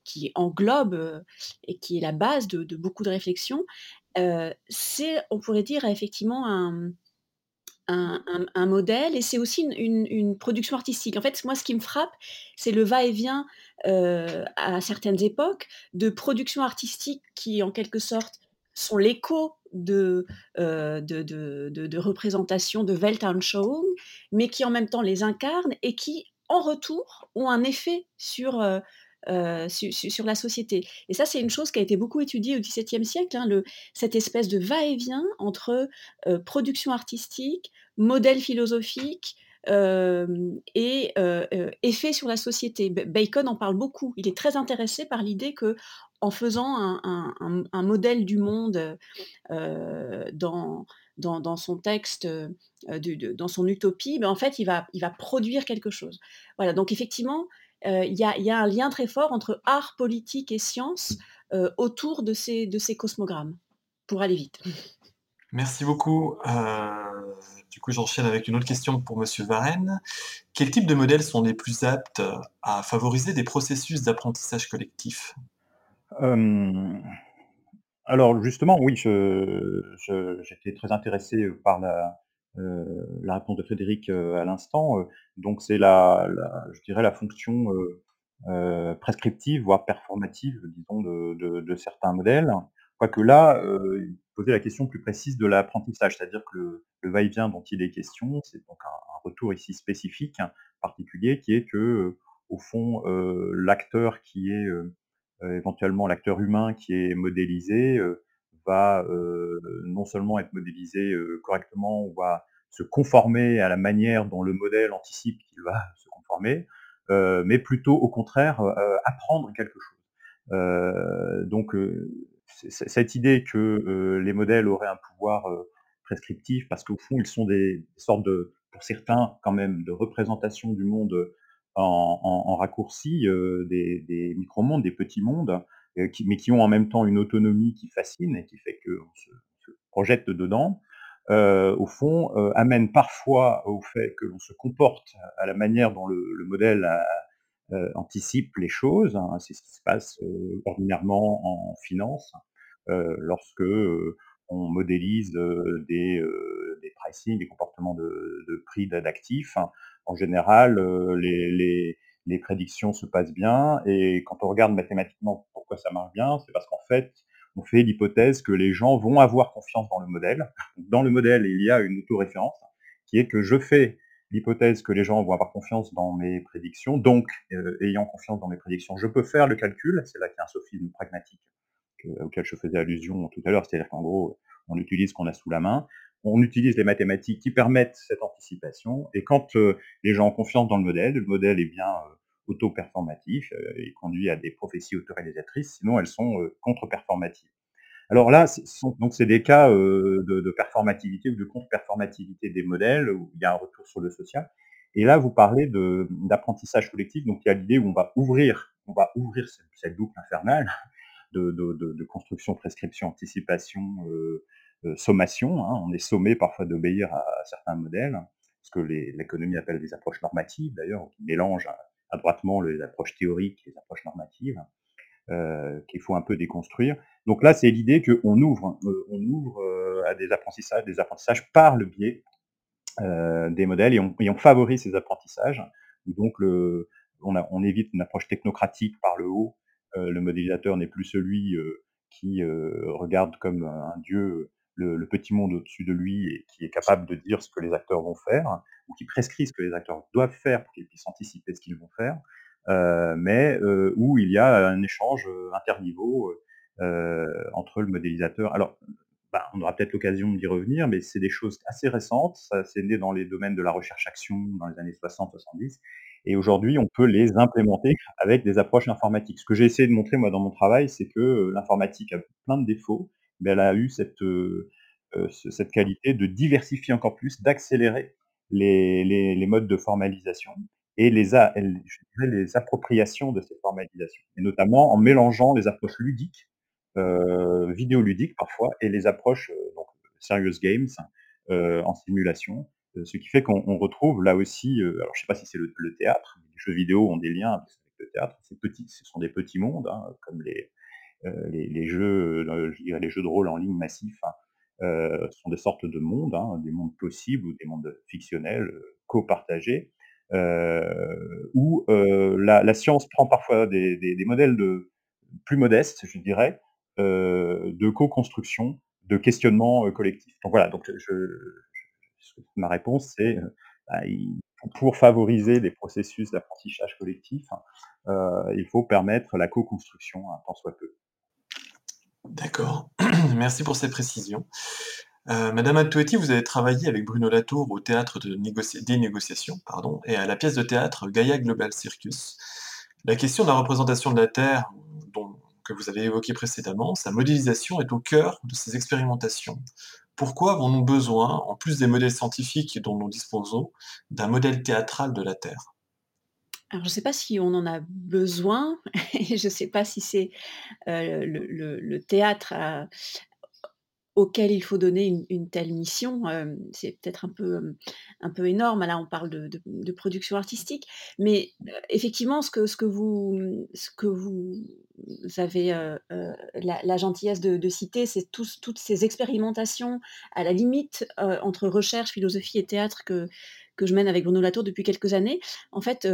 qui englobe et qui est la base de, beaucoup de réflexions, euh, c'est, on pourrait dire, effectivement un, un, modèle et c'est aussi une, production artistique. En fait, moi, ce qui me frappe, c'est le va-et-vient à certaines époques de productions artistiques qui, en quelque sorte, sont l'écho de, euh, de, Weltanschauung, mais qui en même temps les incarnent et qui, en retour, ont un effet sur, euh, euh, sur, la société. Et ça, c'est une chose qui a été beaucoup étudiée au XVIIe siècle, hein, cette espèce de va-et-vient entre production artistique, modèle philosophique, et effet sur la société. Bacon en parle beaucoup. Il est très intéressé par l'idée que en faisant un, modèle du monde dans, dans, son texte, dans son utopie, ben, en fait, il va, produire quelque chose. Voilà, donc effectivement, il y, a, un lien très fort entre art, politique et science autour de ces, de ces cosmogrammes, pour aller vite. Merci beaucoup. du coup, j'enchaîne avec une autre question pour Monsieur Varenne. Quels types de modèles sont les plus aptes à favoriser des processus d'apprentissage collectif? Alors justement, oui, j'étais très intéressé par la, réponse de Frédéric à l'instant. donc c'est la, je dirais la fonction prescriptive, voire performative, disons, de, certains modèles. Quoique là, il posait la question plus précise de l'apprentissage, c'est-à-dire que le, va-et-vient dont il est question, c'est donc un, retour ici spécifique, particulier, qui est que, au fond, l'acteur qui est éventuellement l'acteur humain qui est modélisé euh, va euh, non seulement être modélisé correctement ou va se conformer à la manière dont le modèle anticipe qu'il va [laughs] se conformer, mais plutôt au contraire apprendre quelque chose. donc cette idée que les modèles auraient un pouvoir prescriptif, parce qu'au fond ils sont des, sortes de, pour certains quand même, de représentation du monde en, raccourci euh, des, des micro-mondes, des petits mondes, euh, mais qui ont en même temps une autonomie qui fascine et qui fait qu'on se, projette dedans, euh, au fond, amène parfois au fait que l'on se comporte à la manière dont le, modèle anticipe les choses. Hein. C'est ce qui se passe ordinairement en finance, lorsque on modélise des, des pricing, des comportements de, prix d'actifs en général, les, prédictions se passent bien. Et quand on regarde mathématiquement pourquoi ça marche bien, c'est parce qu'en fait, on fait l'hypothèse que les gens vont avoir confiance dans le modèle. Dans le modèle, il y a une autoréférence qui est que je fais l'hypothèse que les gens vont avoir confiance dans mes prédictions. Donc, ayant confiance dans mes prédictions, je peux faire le calcul. C'est là qu'il y a un sophisme pragmatique auquel je faisais allusion tout à l'heure. C'est-à-dire qu'en gros, on utilise ce qu'on a sous la main on utilise les mathématiques qui permettent cette anticipation. Et quand euh, les gens ont confiance dans le modèle, le modèle est bien euh, auto-performatif, euh, il conduit à des prophéties autoréalisatrices, sinon elles sont contre-performatives. Alors là, c'est des cas de, performativité ou de contre-performativité des modèles où il y a un retour sur le social. Et là, vous parlez d'apprentissage collectif, donc il y a l'idée où on va ouvrir, on va ouvrir cette, boucle infernale de, construction, prescription, anticipation, sommation. Hein. On est sommé parfois d'obéir à, certains modèles, ce que l'économie appelle des approches normatives d'ailleurs, qui mélangent adroitement les approches théoriques et les approches normatives, euh, qu'il faut un peu déconstruire. Donc là, c'est l'idée qu'on ouvre, euh, on ouvre euh, à des apprentissages, des apprentissages par le biais des modèles et on, favorise ces apprentissages. Donc on, évite une approche technocratique par le haut. Le modélisateur n'est plus celui qui regarde comme un dieu le, petit monde au-dessus de lui et qui est capable de dire ce que les acteurs vont faire, ou qui prescrit ce que les acteurs doivent faire pour qu'ils puissent anticiper ce qu'ils vont faire, euh, mais euh, où il y a un échange euh, interniveau entre le modélisateur. Alors, bah, on aura peut-être l'occasion d'y revenir, mais c'est des choses assez récentes, ça c'est né dans les domaines de la recherche-action dans les années 60-70, et aujourd'hui on peut les implémenter avec des approches informatiques. Ce que j'ai essayé de montrer moi dans mon travail, c'est que l'informatique a plein de défauts, mais elle a eu cette, euh, euh, cette qualité de diversifier encore plus, d'accélérer les, modes de formalisation et les, les appropriations de ces formalisations, et notamment en mélangeant les approches ludiques, euh, vidéoludiques parfois, et les approches donc, serious games en simulation, ce qui fait qu'on retrouve là aussi, alors je ne sais pas si c'est le, théâtre, les jeux vidéo ont des liens avec le théâtre, petits, ce sont des petits mondes, hein, comme les, euh, les, jeux, euh, les jeux de rôle en ligne massifs hein, euh, sont des sortes de mondes, hein, des mondes possibles ou des mondes fictionnels copartagés, où la, science prend parfois des, modèles de, plus modestes, je dirais, de co-construction, de questionnement collectif. Donc voilà, donc ma réponse c'est bah, pour favoriser les processus d'apprentissage collectif, il faut permettre la co-construction tant soit peu. D'accord, [clears throat] merci pour ces précisions. Euh, Madame Attuetti, vous avez travaillé avec Bruno Latour au théâtre de des négociations pardon, et à la pièce de théâtre Gaia Global Circus. La question de la représentation de la Terre, dont, que vous avez évoquée précédemment, sa modélisation est au cœur de ces expérimentations. Pourquoi avons-nous besoin, en plus des modèles scientifiques dont nous disposons, d'un modèle théâtral de la Terre? Alors je ne sais pas si on en a besoin, [laughs] je ne sais pas si c'est euh, le, théâtre auquel il faut donner une, telle mission. c'est peut-être un peu, un peu énorme. Là, on parle de, production artistique, mais effectivement, ce que, ce que, vous, ce que vous avez la, gentillesse de, citer, c'est toutes ces expérimentations à la limite entre recherche, philosophie et théâtre que, que je mène avec Bruno Latour depuis quelques années. En fait,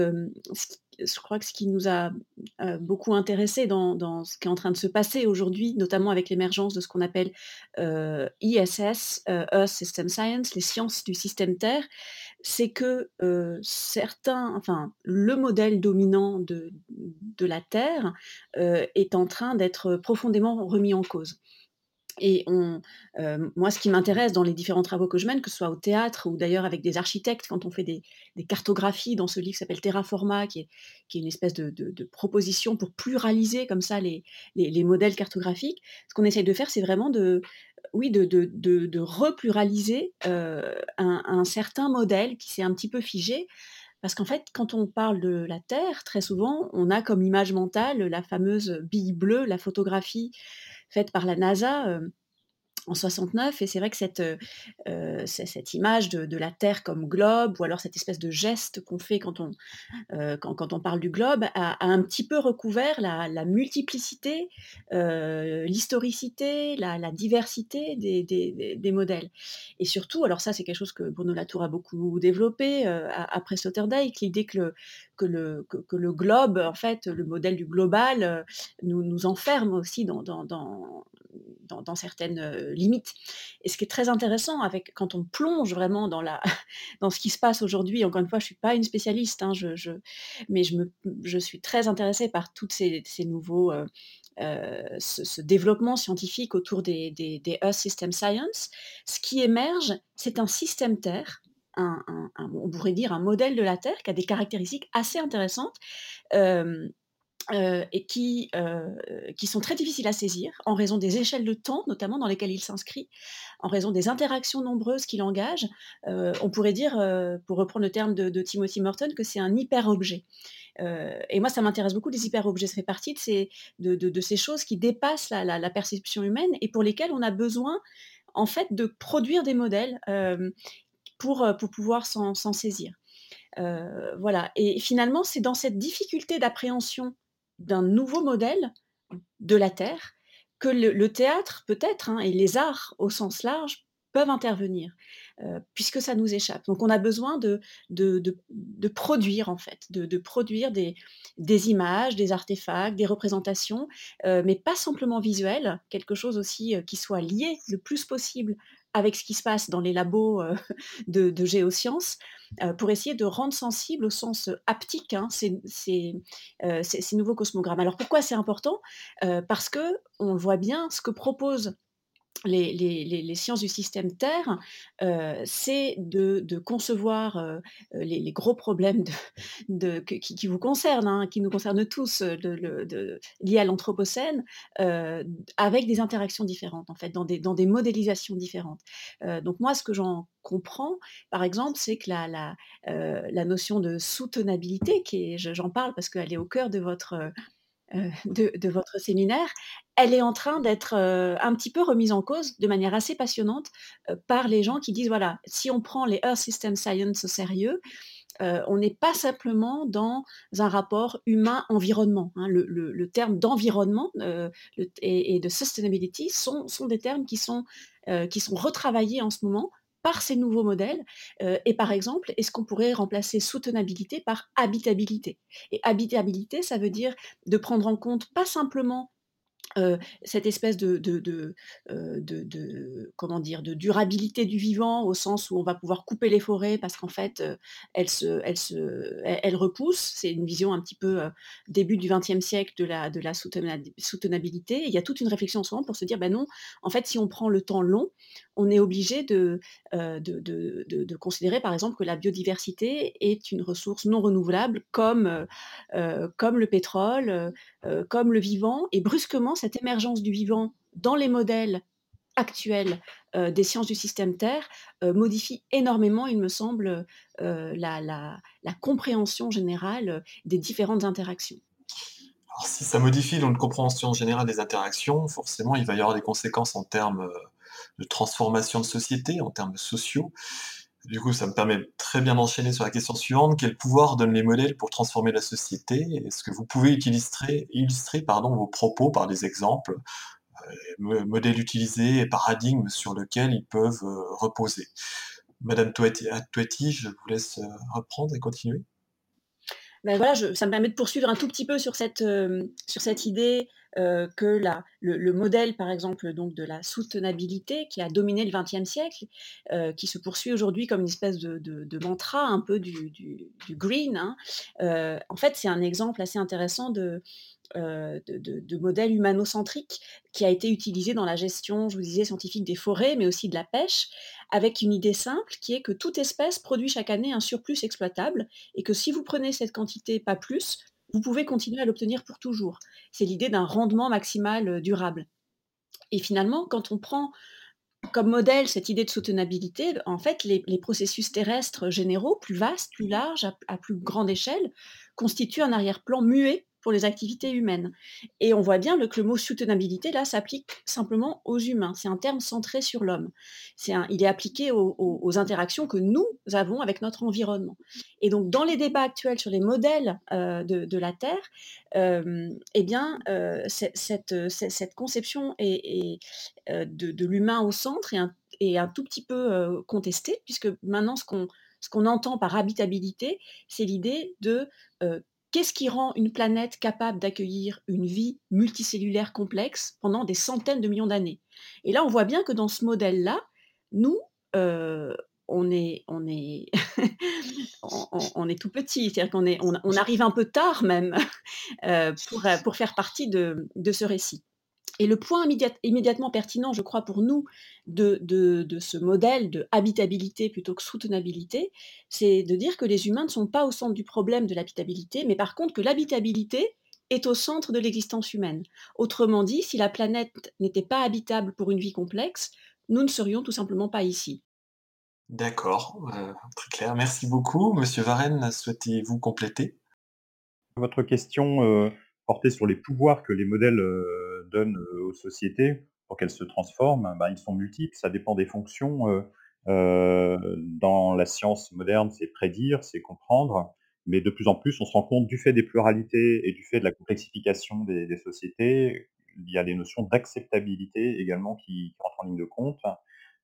je crois que ce qui nous a beaucoup intéressé dans, ce qui est en train de se passer aujourd'hui, notamment avec l'émergence de ce qu'on appelle ISS, Earth System Science, les sciences du système Terre, c'est que certains, enfin, le modèle dominant de la Terre est en train d'être profondément remis en cause. Et on, moi, ce qui m'intéresse dans les différents travaux que je mène, que ce soit au théâtre ou d'ailleurs avec des architectes, quand on fait des, cartographies dans ce livre qui s'appelle Terraforma, qui est, une espèce de, proposition pour pluraliser comme ça les, les, modèles cartographiques, ce qu'on essaye de faire, c'est vraiment de, oui, de, repluraliser un, un, certain modèle qui s'est un petit peu figé. Parce qu'en fait, quand on parle de la Terre, très souvent, on a comme image mentale la fameuse bille bleue, la photographie faite par la NASA en 69 et c'est vrai que cette, cette image de, la Terre comme globe ou alors cette espèce de geste qu'on fait quand on, quand, on parle du globe a, un petit peu recouvert la, multiplicité, l'historicité, la, diversité des, modèles. Et surtout, alors ça c'est quelque chose que Bruno Latour a beaucoup développé après Sloterdijk, l'idée que le, que le, que, le globe, en fait, le modèle du global nous, nous enferme aussi dans, certaines euh, limites. Et ce qui est très intéressant avec quand on plonge vraiment dans, la, [laughs] dans ce qui se passe aujourd'hui, encore une fois, je ne suis pas une spécialiste, hein, je, je, mais je, me, je suis très intéressée par tous ces, nouveaux... Euh, euh, ce, développement scientifique autour des, des, Earth System Science, ce qui émerge, c'est un système Terre, un, on pourrait dire un modèle de la Terre qui a des caractéristiques assez intéressantes. Et qui, euh, qui sont très difficiles à saisir en raison des échelles de temps, notamment dans lesquelles il s'inscrit, en raison des interactions nombreuses qu'il engage. Euh, on pourrait dire, pour reprendre le terme de, Timothy Morton, que c'est un hyper-objet. et moi, ça m'intéresse beaucoup, les hyper-objets. Ça fait partie de ces, de, ces choses qui dépassent la, la, perception humaine et pour lesquelles on a besoin, en fait, de produire des modèles pour, pour pouvoir s'en saisir. voilà. Et finalement, c'est dans cette difficulté d'appréhension d'un nouveau modèle de la Terre que le, théâtre, peut-être, hein, et les arts au sens large, peuvent intervenir, euh, puisque ça nous échappe. Donc on a besoin de, produire, en fait, de, produire des, des, images, des artefacts, des représentations, euh, mais pas simplement visuelles, quelque chose aussi euh, qui soit lié le plus possible avec ce qui se passe dans les labos euh, [laughs] de, géosciences euh, pour essayer de rendre sensible au sens haptique hein, ces, euh, ces, ces, nouveaux cosmogrammes. Alors pourquoi c'est important? Parce que on voit bien ce que propose les, sciences du système Terre, euh, c'est de, concevoir euh, les, gros problèmes qui, vous concernent, hein, qui nous concernent tous, de, liés à l'Anthropocène, euh, avec des interactions différentes, en fait, dans des, modélisations différentes. donc moi, ce que j'en comprends, par exemple, c'est que la, la, notion de soutenabilité, qui j'en parle parce qu'elle est au cœur de votre euh, de, votre séminaire, elle est en train d'être euh, un petit peu remise en cause de manière assez passionnante euh, par les gens qui disent, voilà, si on prend les Earth System Science au sérieux, on n'est pas simplement dans un rapport humain-environnement. Hein. Le, terme d'environnement et, de sustainability sont, des termes qui sont retravaillés en ce moment par ces nouveaux modèles. Euh, et par exemple, est-ce qu'on pourrait remplacer soutenabilité par habitabilité? Et habitabilité, ça veut dire de prendre en compte pas simplement cette espèce de, de, durabilité du vivant au sens où on va pouvoir couper les forêts parce qu'en fait, elles, se, elles, se, elles, repoussent. C'est une vision un petit peu début du XXe siècle de la, de la soutenabilité. il y a toute une réflexion en ce moment pour se dire, ben non, en fait, si on prend le temps long, on est obligé de, de, considérer par exemple que la biodiversité est une ressource non renouvelable comme, comme le pétrole, comme le vivant. Et brusquement, cette émergence du vivant dans les modèles actuels des sciences du système Terre modifie énormément, il me semble, la, compréhension générale des différentes interactions. Si ça modifie donc, compréhension générale des interactions, forcément, il va y avoir des conséquences en termes de transformation de société, en termes sociaux. Du coup, ça me permet très bien d'enchaîner sur la question suivante. Quel pouvoir donnent les modèles pour transformer la société? Est-ce que vous pouvez illustrer, illustrer pardon, vos propos par des exemples modèles utilisés et paradigmes sur lesquels ils peuvent euh, reposer? Madame Touetti, je vous laisse euh, reprendre et continuer. Ben voilà, ça me permet de poursuivre un tout petit peu sur cette, euh, idée que la, le, modèle, par exemple, donc de la soutenabilité qui a dominé le XXe siècle, qui se poursuit aujourd'hui comme une espèce de, mantra un peu du, du, green, hein, en fait, c'est un exemple assez intéressant de, euh, de, modèle humanocentrique qui a été utilisé dans la gestion, je vous disais, scientifique des forêts, mais aussi de la pêche, avec une idée simple qui est que toute espèce produit chaque année un surplus exploitable et que si vous prenez cette quantité, pas plus, vous pouvez continuer à l'obtenir pour toujours. C'est l'idée d'un rendement maximal euh, durable. Et finalement, quand on prend comme modèle cette idée de soutenabilité, en fait, les, processus terrestres généraux, plus vastes, plus larges, à plus grande échelle, constituent un arrière-plan muet pour les activités humaines. Et on voit bien que le mot soutenabilité, là, s'applique simplement aux humains. C'est un terme centré sur l'homme. C'est il est appliqué aux, interactions que nous avons avec notre environnement. Et donc, dans les débats actuels sur les modèles euh, de, la Terre, euh, eh bien, euh, cette, conception est, de, l'humain au centre est un, est un, tout petit peu contestée, puisque maintenant, ce qu'on ce qu'on entend par habitabilité, c'est l'idée de Qu'est-ce qui rend une planète capable d'accueillir une vie multicellulaire complexe pendant des centaines de millions d'années? Et là, on voit bien que dans ce modèle-là, nous, euh, on est, [laughs] tout petit, c'est-à-dire qu'on arrive un peu tard même [laughs] euh, pour, pour faire partie de ce récit. Et le point immédiatement pertinent, je crois, pour nous, de, de, ce modèle de habitabilité plutôt que soutenabilité, c'est de dire que les humains ne sont pas au centre du problème de l'habitabilité, mais par contre que l'habitabilité est au centre de l'existence humaine. Autrement dit, si la planète n'était pas habitable pour une vie complexe, nous ne serions tout simplement pas ici. D'accord, euh, très clair. Merci beaucoup. Monsieur Varenne, souhaitez-vous compléter? Votre question euh, portait sur les pouvoirs que les modèles euh, donne aux sociétés pour qu'elles se transforment, ben, ils sont multiples, ça dépend des fonctions. dans la science moderne, c'est prédire, c'est comprendre, mais de plus en plus, on se rend compte du fait des pluralités et du fait de la complexification des, sociétés, il y a des notions d'acceptabilité également qui, rentrent en ligne de compte.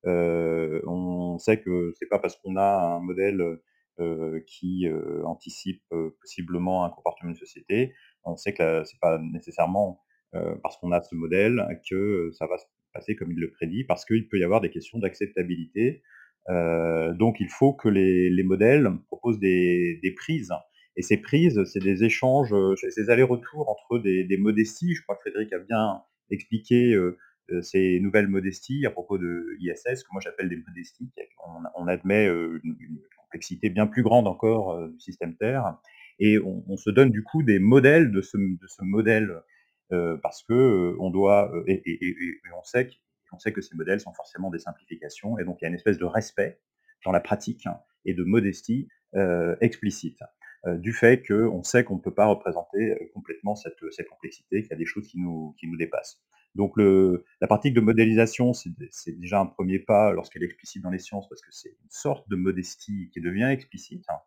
on sait que c'est pas parce qu'on a un modèle qui anticipe possiblement un comportement de société, on sait que c'est pas nécessairement parce qu'on a ce modèle, que ça va se passer comme il le prédit, parce qu'il peut y avoir des questions d'acceptabilité. Euh, donc il faut que les, modèles proposent des, prises. Et ces prises, c'est des échanges, euh, ces allers-retours entre des, modesties. Je crois que Frédéric a bien expliqué ces nouvelles modesties à propos de ISS, que moi j'appelle des modesties. On, admet une, complexité bien plus grande encore du système Terre. Et on, se donne du coup des modèles de ce, modèle euh, parce que on doit et, on sait qu'on sait que ces modèles sont forcément des simplifications et donc il y a une espèce de respect dans la pratique et de modestie explicite du fait qu'on sait qu'on ne peut pas représenter complètement cette, cette complexité, qu'il y a des choses qui nous, qui nous dépassent. Donc le, la pratique de modélisation, c'est déjà un premier pas lorsqu'elle est explicite dans les sciences, parce que c'est une sorte de modestie qui devient explicite. Hein.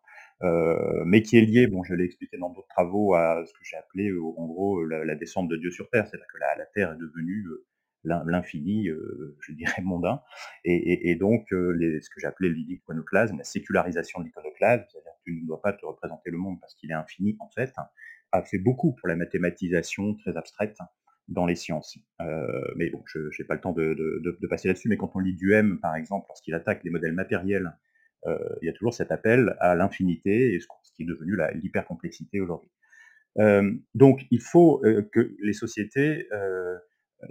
Euh, mais qui est lié, bon, je l'ai expliqué dans d'autres travaux, à ce que j'ai appelé euh, en gros la, descente de Dieu sur Terre, c'est-à-dire que la, Terre est devenue euh, l'infini, je dirais mondain, et, donc ce que j'ai appelé l'iconoclasme, la sécularisation de l'iconoclasme, c'est-à-dire que tu ne dois pas te représenter le monde parce qu'il est infini en fait, a fait beaucoup pour la mathématisation très abstraite dans les sciences. mais bon, je n'ai pas le temps de, de passer là-dessus, mais quand on lit Duhem, par exemple, lorsqu'il attaque les modèles matériels il y a toujours cet appel à l'infinité, et ce qui est devenu l'hypercomplexité aujourd'hui. Euh, donc il faut euh, que les sociétés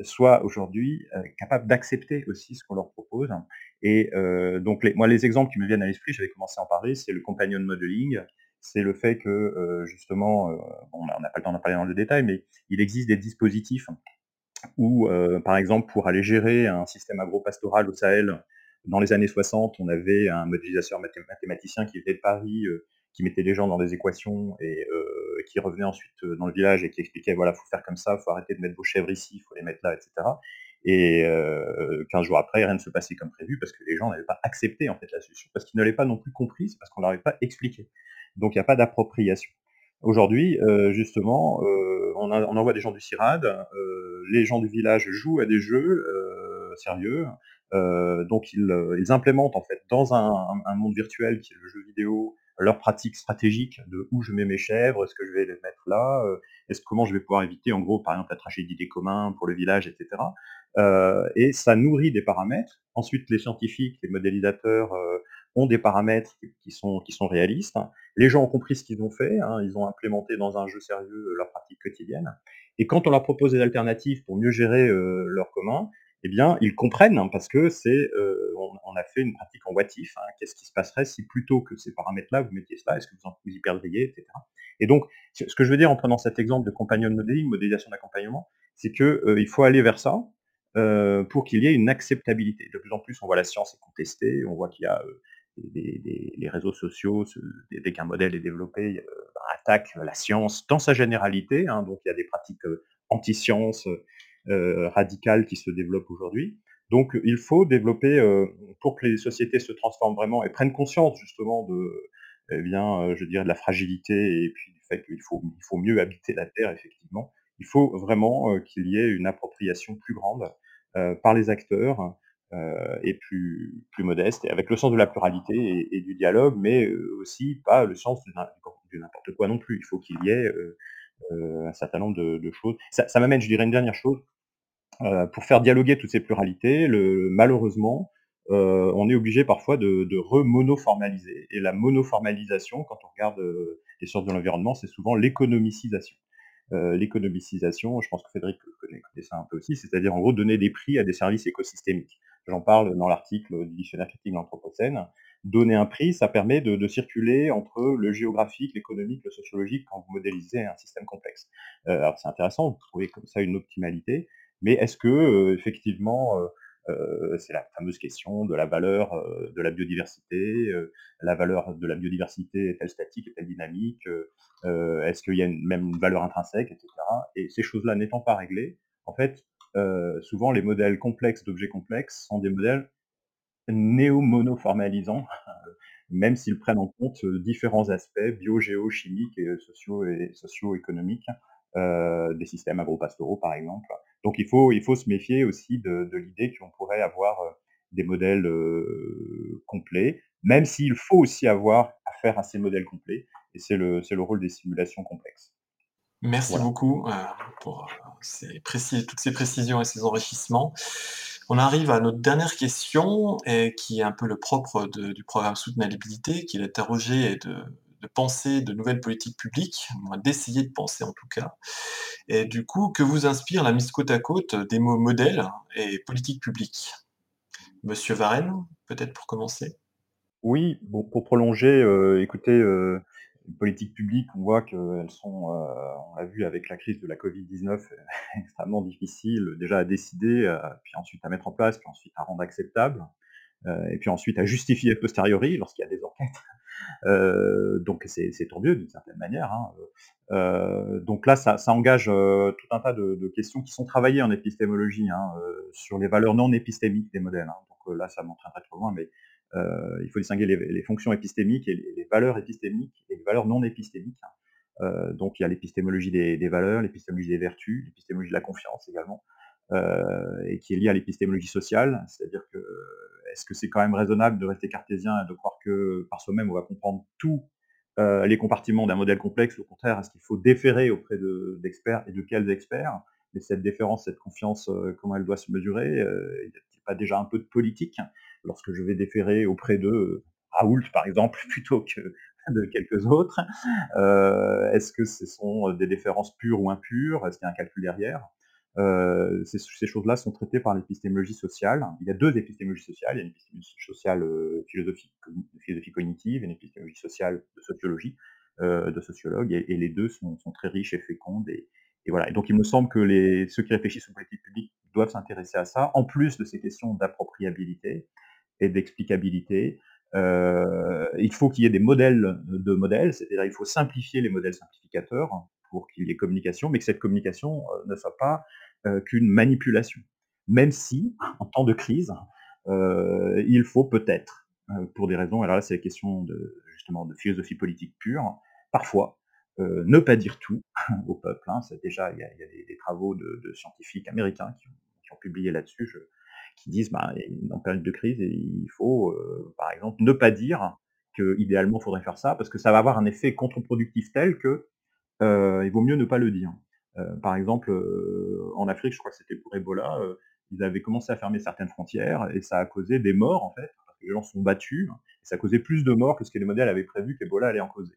soient aujourd'hui capables d'accepter aussi ce qu'on leur propose. Et donc, les, moi, les exemples qui me viennent à l'esprit, j'avais commencé à en parler, c'est le companion modeling, c'est le fait que, justement, on n'a pas le temps d'en parler dans le détail, mais il existe des dispositifs où, par exemple, pour aller gérer un système agro-pastoral au Sahel, dans les années 60, on avait un modélisateur mathématicien qui venait de Paris, qui mettait les gens dans des équations et qui revenait ensuite dans le village et qui expliquait voilà, faut faire comme ça, faut arrêter de mettre vos chèvres ici, il faut les mettre là, etc. Et euh, 15 jours après, rien ne se passait comme prévu parce que les gens n'avaient pas accepté en fait la solution, parce qu'ils ne l'avaient pas non plus comprise, parce qu'on ne l'avait pas expliqué. Donc il n'y a pas d'appropriation. Aujourd'hui, euh, justement, euh, on, envoie des gens du CIRAD, euh, les gens du village jouent à des jeux euh, sérieux, euh, donc ils, ils, implémentent en fait dans un, un, monde virtuel qui est le jeu vidéo leurs pratiques stratégiques de où je mets mes chèvres, est-ce que je vais les mettre là, est-ce comment je vais pouvoir éviter en gros par exemple la tragédie des communs pour le village, etc. Euh, et ça nourrit des paramètres. Ensuite, les scientifiques, les modélisateurs euh, ont des paramètres qui sont, qui sont réalistes. Les gens ont compris ce qu'ils ont fait, hein, ils ont implémenté dans un jeu sérieux leur pratique quotidienne. Et quand on leur propose des alternatives pour mieux gérer euh, leur commun, eh bien, ils comprennent hein, parce que c'est, euh, on, a fait une pratique en what if. Hein, Qu'est-ce qui se passerait si plutôt que ces paramètres-là, vous mettiez cela? Est-ce que vous, en, vous y perdriez, etc. Et donc, ce que je veux dire en prenant cet exemple de compagnon modeling, modélisation d'accompagnement, c'est que euh, il faut aller vers ça euh, pour qu'il y ait une acceptabilité. De plus en plus, on voit la science est contestée, on voit qu'il y a euh, des, les réseaux sociaux, dès qu'un modèle est développé, euh, attaquent la science dans sa généralité. Hein, donc, il y a des pratiques anti-science euh, radicales qui se développent aujourd'hui. Donc, il faut développer, euh, pour que les sociétés se transforment vraiment et prennent conscience justement de, eh bien, je dirais, de la fragilité et puis du fait qu'il faut, mieux habiter la Terre, effectivement il faut vraiment euh, qu'il y ait une appropriation plus grande euh, par les acteurs euh, et plus, plus modeste, et avec le sens de la pluralité et, et du dialogue, mais aussi pas le sens de, n'importe quoi non plus. Il faut qu'il y ait un certain nombre de, choses. Ça, m'amène, je dirais, une dernière chose. Euh, pour faire dialoguer toutes ces pluralités, le, malheureusement, euh, on est obligé parfois de, de remonoformaliser. Et la monoformalisation, quand on regarde euh, les sciences de l'environnement, c'est souvent l'économicisation. Euh, l'économicisation, je pense que Frédéric connaît, connaît, ça un peu aussi, c'est-à-dire en gros donner des prix à des services écosystémiques. J'en parle dans l'article du dictionnaire critique de l'Anthropocène. Donner un prix, ça permet de, circuler entre le géographique, l'économique, le sociologique quand vous modélisez un système complexe. Euh, alors c'est intéressant, vous trouvez comme ça une optimalité, mais est-ce que euh, effectivement euh, c'est la fameuse question de la valeur de la biodiversité. La valeur de la biodiversité est-elle statique, est-elle dynamique Est-ce qu'il y a même une valeur intrinsèque, etc. Et ces choses-là n'étant pas réglées, en fait, souvent les modèles complexes d'objets complexes sont des modèles néo-monoformalisants, [laughs] même s'ils prennent en compte différents aspects bio-géo-chimiques et socio- et socio-économiques euh, des systèmes agro-pastoraux, par exemple. Donc il faut, il faut se méfier aussi de, de l'idée qu'on pourrait avoir euh, des modèles euh, complets, même s'il faut aussi avoir affaire à ces modèles complets, et c'est le, le rôle des simulations complexes. Merci voilà. beaucoup euh, pour ces précis, toutes ces précisions et ces enrichissements. On arrive à notre dernière question, qui est un peu le propre du programme Soutenabilité, qui est d'interroger et de, penser de nouvelles politiques publiques, d'essayer de penser en tout cas. Et du coup, que vous inspire la mise côte à côte des mots modèles et politiques publiques? Monsieur Varenne, peut-être pour commencer? Oui, pour prolonger, euh, écoutez, euh, les politiques publiques, on voit qu'elles sont, euh, on l'a vu avec la crise de la Covid-19, [laughs] extrêmement difficiles déjà à décider, euh, puis ensuite à mettre en place, puis ensuite à rendre acceptable, euh, et puis ensuite à justifier a posteriori lorsqu'il y a des enquêtes. [laughs] Euh, donc c'est tant d'une certaine manière. Hein. Euh, donc là, ça, engage euh, tout un tas de, questions qui sont travaillées en épistémologie hein, euh, sur les valeurs non épistémiques des modèles. Hein. Donc euh, là, ça m'entraînerait trop loin, mais euh, il faut distinguer les, fonctions épistémiques et les, valeurs épistémiques et les valeurs non épistémiques. Hein. donc il y a l'épistémologie des, valeurs, l'épistémologie des vertus, l'épistémologie de la confiance également. et qui est liée à l'épistémologie sociale, c'est-à-dire que est-ce que c'est quand même raisonnable de rester cartésien et de croire que par soi-même on va comprendre tous euh, les compartiments d'un modèle complexe? Au contraire, est-ce qu'il faut déférer auprès d'experts de, et de quels experts? Mais cette déférence, cette confiance, euh, comment elle doit se mesurer euh, Il n'y a pas déjà un peu de politique? Lorsque je vais déférer auprès de Raoult, par exemple, [laughs] plutôt que de quelques autres euh, Est-ce que ce sont des déférences pures ou impures? Est-ce qu'il y a un calcul derrière? Euh, ces, choses-là sont traitées par l'épistémologie sociale. Il y a deux épistémologies sociales. Il y a une épistémologie sociale euh, philosophie, cognitive et une épistémologie sociale de sociologie, euh, de sociologue, et, les deux sont, très riches et fécondes. Et, voilà. Et donc, il me semble que ceux qui réfléchissent aux politiques publiques doivent s'intéresser à ça, en plus de ces questions d'appropriabilité et d'explicabilité. Euh, il faut qu'il y ait des modèles de modèles, c'est-à-dire il faut simplifier les modèles simplificateurs pour qu'il y ait communication, mais que cette communication euh, ne soit pas euh, qu'une manipulation. Même si, en temps de crise, il faut peut-être, pour des raisons, alors là c'est la question de, justement de philosophie politique pure, parfois ne pas dire tout [laughs] au peuple. Hein. Déjà, il y a, des, travaux de, scientifiques américains qui ont publié là-dessus, qui disent, bah, en période de crise, il faut, euh, par exemple, ne pas dire qu'idéalement, il faudrait faire ça, parce que ça va avoir un effet contre-productif tel que euh, il vaut mieux ne pas le dire. Euh, par exemple, en Afrique, je crois que c'était pour Ebola, ils avaient commencé à fermer certaines frontières et ça a causé des morts en fait, parce que les gens sont battus, et ça a causé plus de morts que ce que les modèles avaient prévu qu'Ebola allait en causer.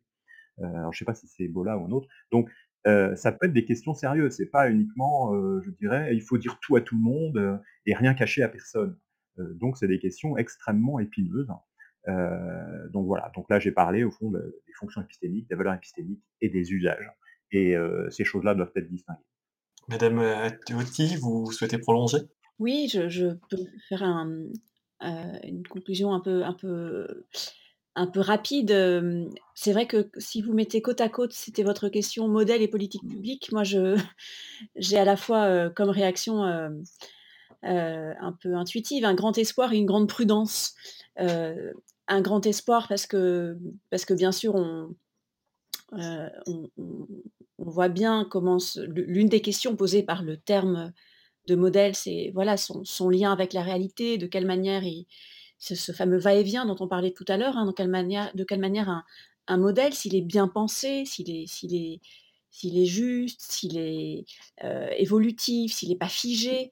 alors je sais pas si c'est Ebola ou un autre. Donc ça peut être des questions sérieuses. C'est pas uniquement, je dirais, il faut dire tout à tout le monde et rien cacher à personne. donc c'est des questions extrêmement épineuses. Euh, donc voilà, donc là j'ai parlé au fond de, des fonctions épistémiques, des valeurs épistémiques et des usages. Et euh, ces choses-là doivent être distinguées. Madame Attiotti, vous souhaitez prolonger? Oui, je, je, peux faire un, euh, une conclusion un peu, un peu, un peu rapide. C'est vrai que si vous mettez côte à côte, c'était votre question modèle et politique publique. Moi, je, [laughs] j'ai à la fois euh, comme réaction euh, un peu intuitive un grand espoir et une grande prudence. Un grand espoir parce que, parce que bien sûr, on, on, on, on, voit bien comment l'une des questions posées par le terme de modèle, c'est voilà son, son, lien avec la réalité, de quelle manière il, ce, fameux va-et-vient dont on parlait tout à l'heure, hein, de quelle manière un, modèle, s'il est bien pensé, s'il est, s'il est, s'il est juste, s'il est euh, évolutif, s'il n'est pas figé,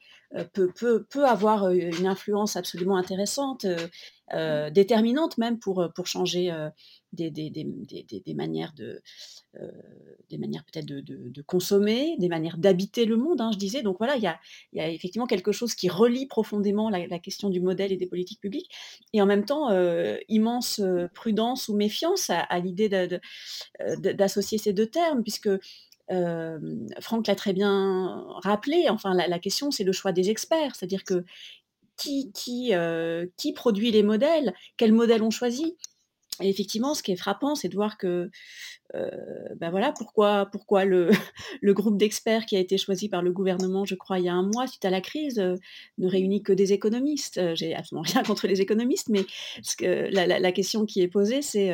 peut, peut, peut, avoir une influence absolument intéressante, euh, déterminante même pour, pour changer des, des, des, des, manières de des manières peut-être de, de, de, consommer, des manières d'habiter le monde, hein, je disais. Donc voilà, il y a, y a, effectivement quelque chose qui relie profondément la, la, question du modèle et des politiques publiques, et en même temps immense prudence ou méfiance à, à l'idée d'associer ces deux termes, puisque Franck l'a très bien rappelé, enfin la, question c'est le choix des experts, c'est-à-dire que qui, produit les modèles, quels modèles on choisit. Et effectivement, ce qui est frappant, c'est de voir que, ben voilà, pourquoi, [laughs] le, groupe d'experts qui a été choisi par le gouvernement, je crois, il y a un mois, suite à la crise, ne réunit que des économistes. J'ai absolument [laughs] rien contre les économistes, mais la, question qui est posée, c'est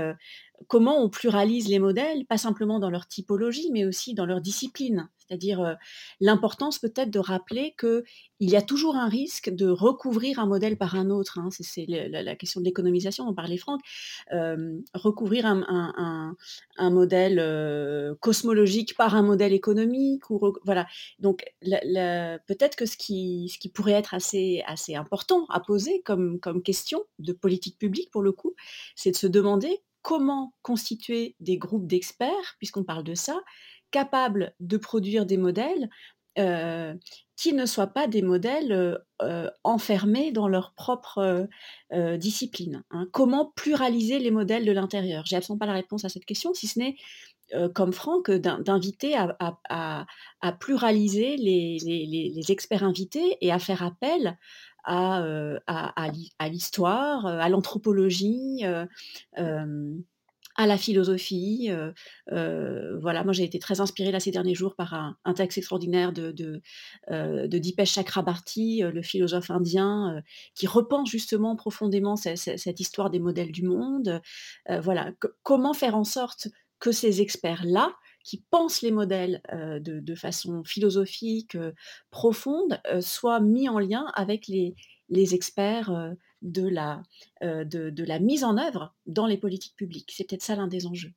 comment on pluralise les modèles, pas simplement dans leur typologie, mais aussi dans leur discipline. C'est-à-dire euh, l'importance peut-être de rappeler qu'il y a toujours un risque de recouvrir un modèle par un autre. Hein. C'est la, question de l'économisation, on parlait Franck. Euh, recouvrir un, modèle euh, cosmologique par un modèle économique. Donc peut-être que ce qui, pourrait être assez, important à poser comme question de politique publique, pour le coup, c'est de se demander comment constituer des groupes d'experts, puisqu'on parle de ça, capables de produire des modèles euh, qui ne soient pas des modèles euh, enfermés dans leur propre euh, discipline. Hein. Comment pluraliser les modèles de l'intérieur? J'ai absolument pas la réponse à cette question, si ce n'est comme Franck, d'inviter à, pluraliser les, experts invités et à faire appel à, l'histoire, à l'anthropologie, à la philosophie. Voilà, moi j'ai été très inspirée là ces derniers jours par un, texte extraordinaire de, de, Dipesh Chakrabarti, le philosophe indien, qui repense justement profondément cette, cette, histoire des modèles du monde. voilà, comment faire en sorte que ces experts-là, qui pensent les modèles de, façon philosophique, profonde, soient mis en lien avec les, les experts de, la, de, la mise en œuvre dans les politiques publiques. C'est peut-être ça l'un des enjeux.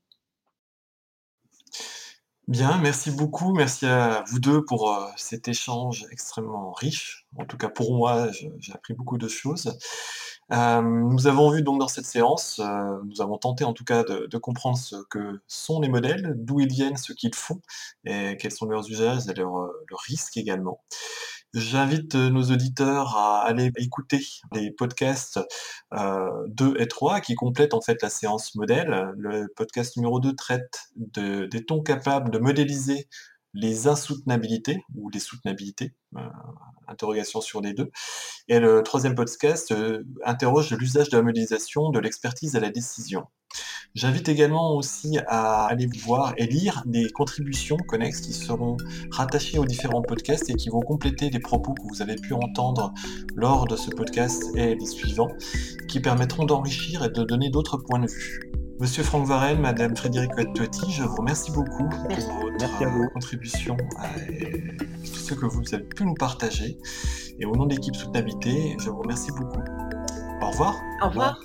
Bien, merci beaucoup. Merci à vous deux pour cet échange extrêmement riche. En tout cas, pour moi, j'ai appris beaucoup de choses. Euh, nous avons vu donc dans cette séance, euh, nous avons tenté en tout cas de, comprendre ce que sont les modèles, d'où ils viennent, ce qu'ils font, et quels sont leurs usages et leurs, leurs risques également. J'invite nos auditeurs à aller écouter les podcasts euh, 2 et 3 qui complètent en fait la séance modèle. Le podcast numéro 2 traite de, des tons capables de modéliser les insoutenabilités ou les soutenabilités, euh, interrogation sur les deux. Et le troisième podcast euh, interroge l'usage de la modélisation de l'expertise à la décision. J'invite également aussi à aller voir et lire des contributions connexes qui seront rattachées aux différents podcasts et qui vont compléter les propos que vous avez pu entendre lors de ce podcast et les suivants, qui permettront d'enrichir et de donner d'autres points de vue. Monsieur Franck Varenne, Madame Frédéric Totti, je vous remercie beaucoup Merci. pour votre Merci à vous. contribution et tout ce que vous avez pu nous partager. Et au nom de l'équipe Soutenabilité, je vous remercie beaucoup. Au revoir. Au revoir.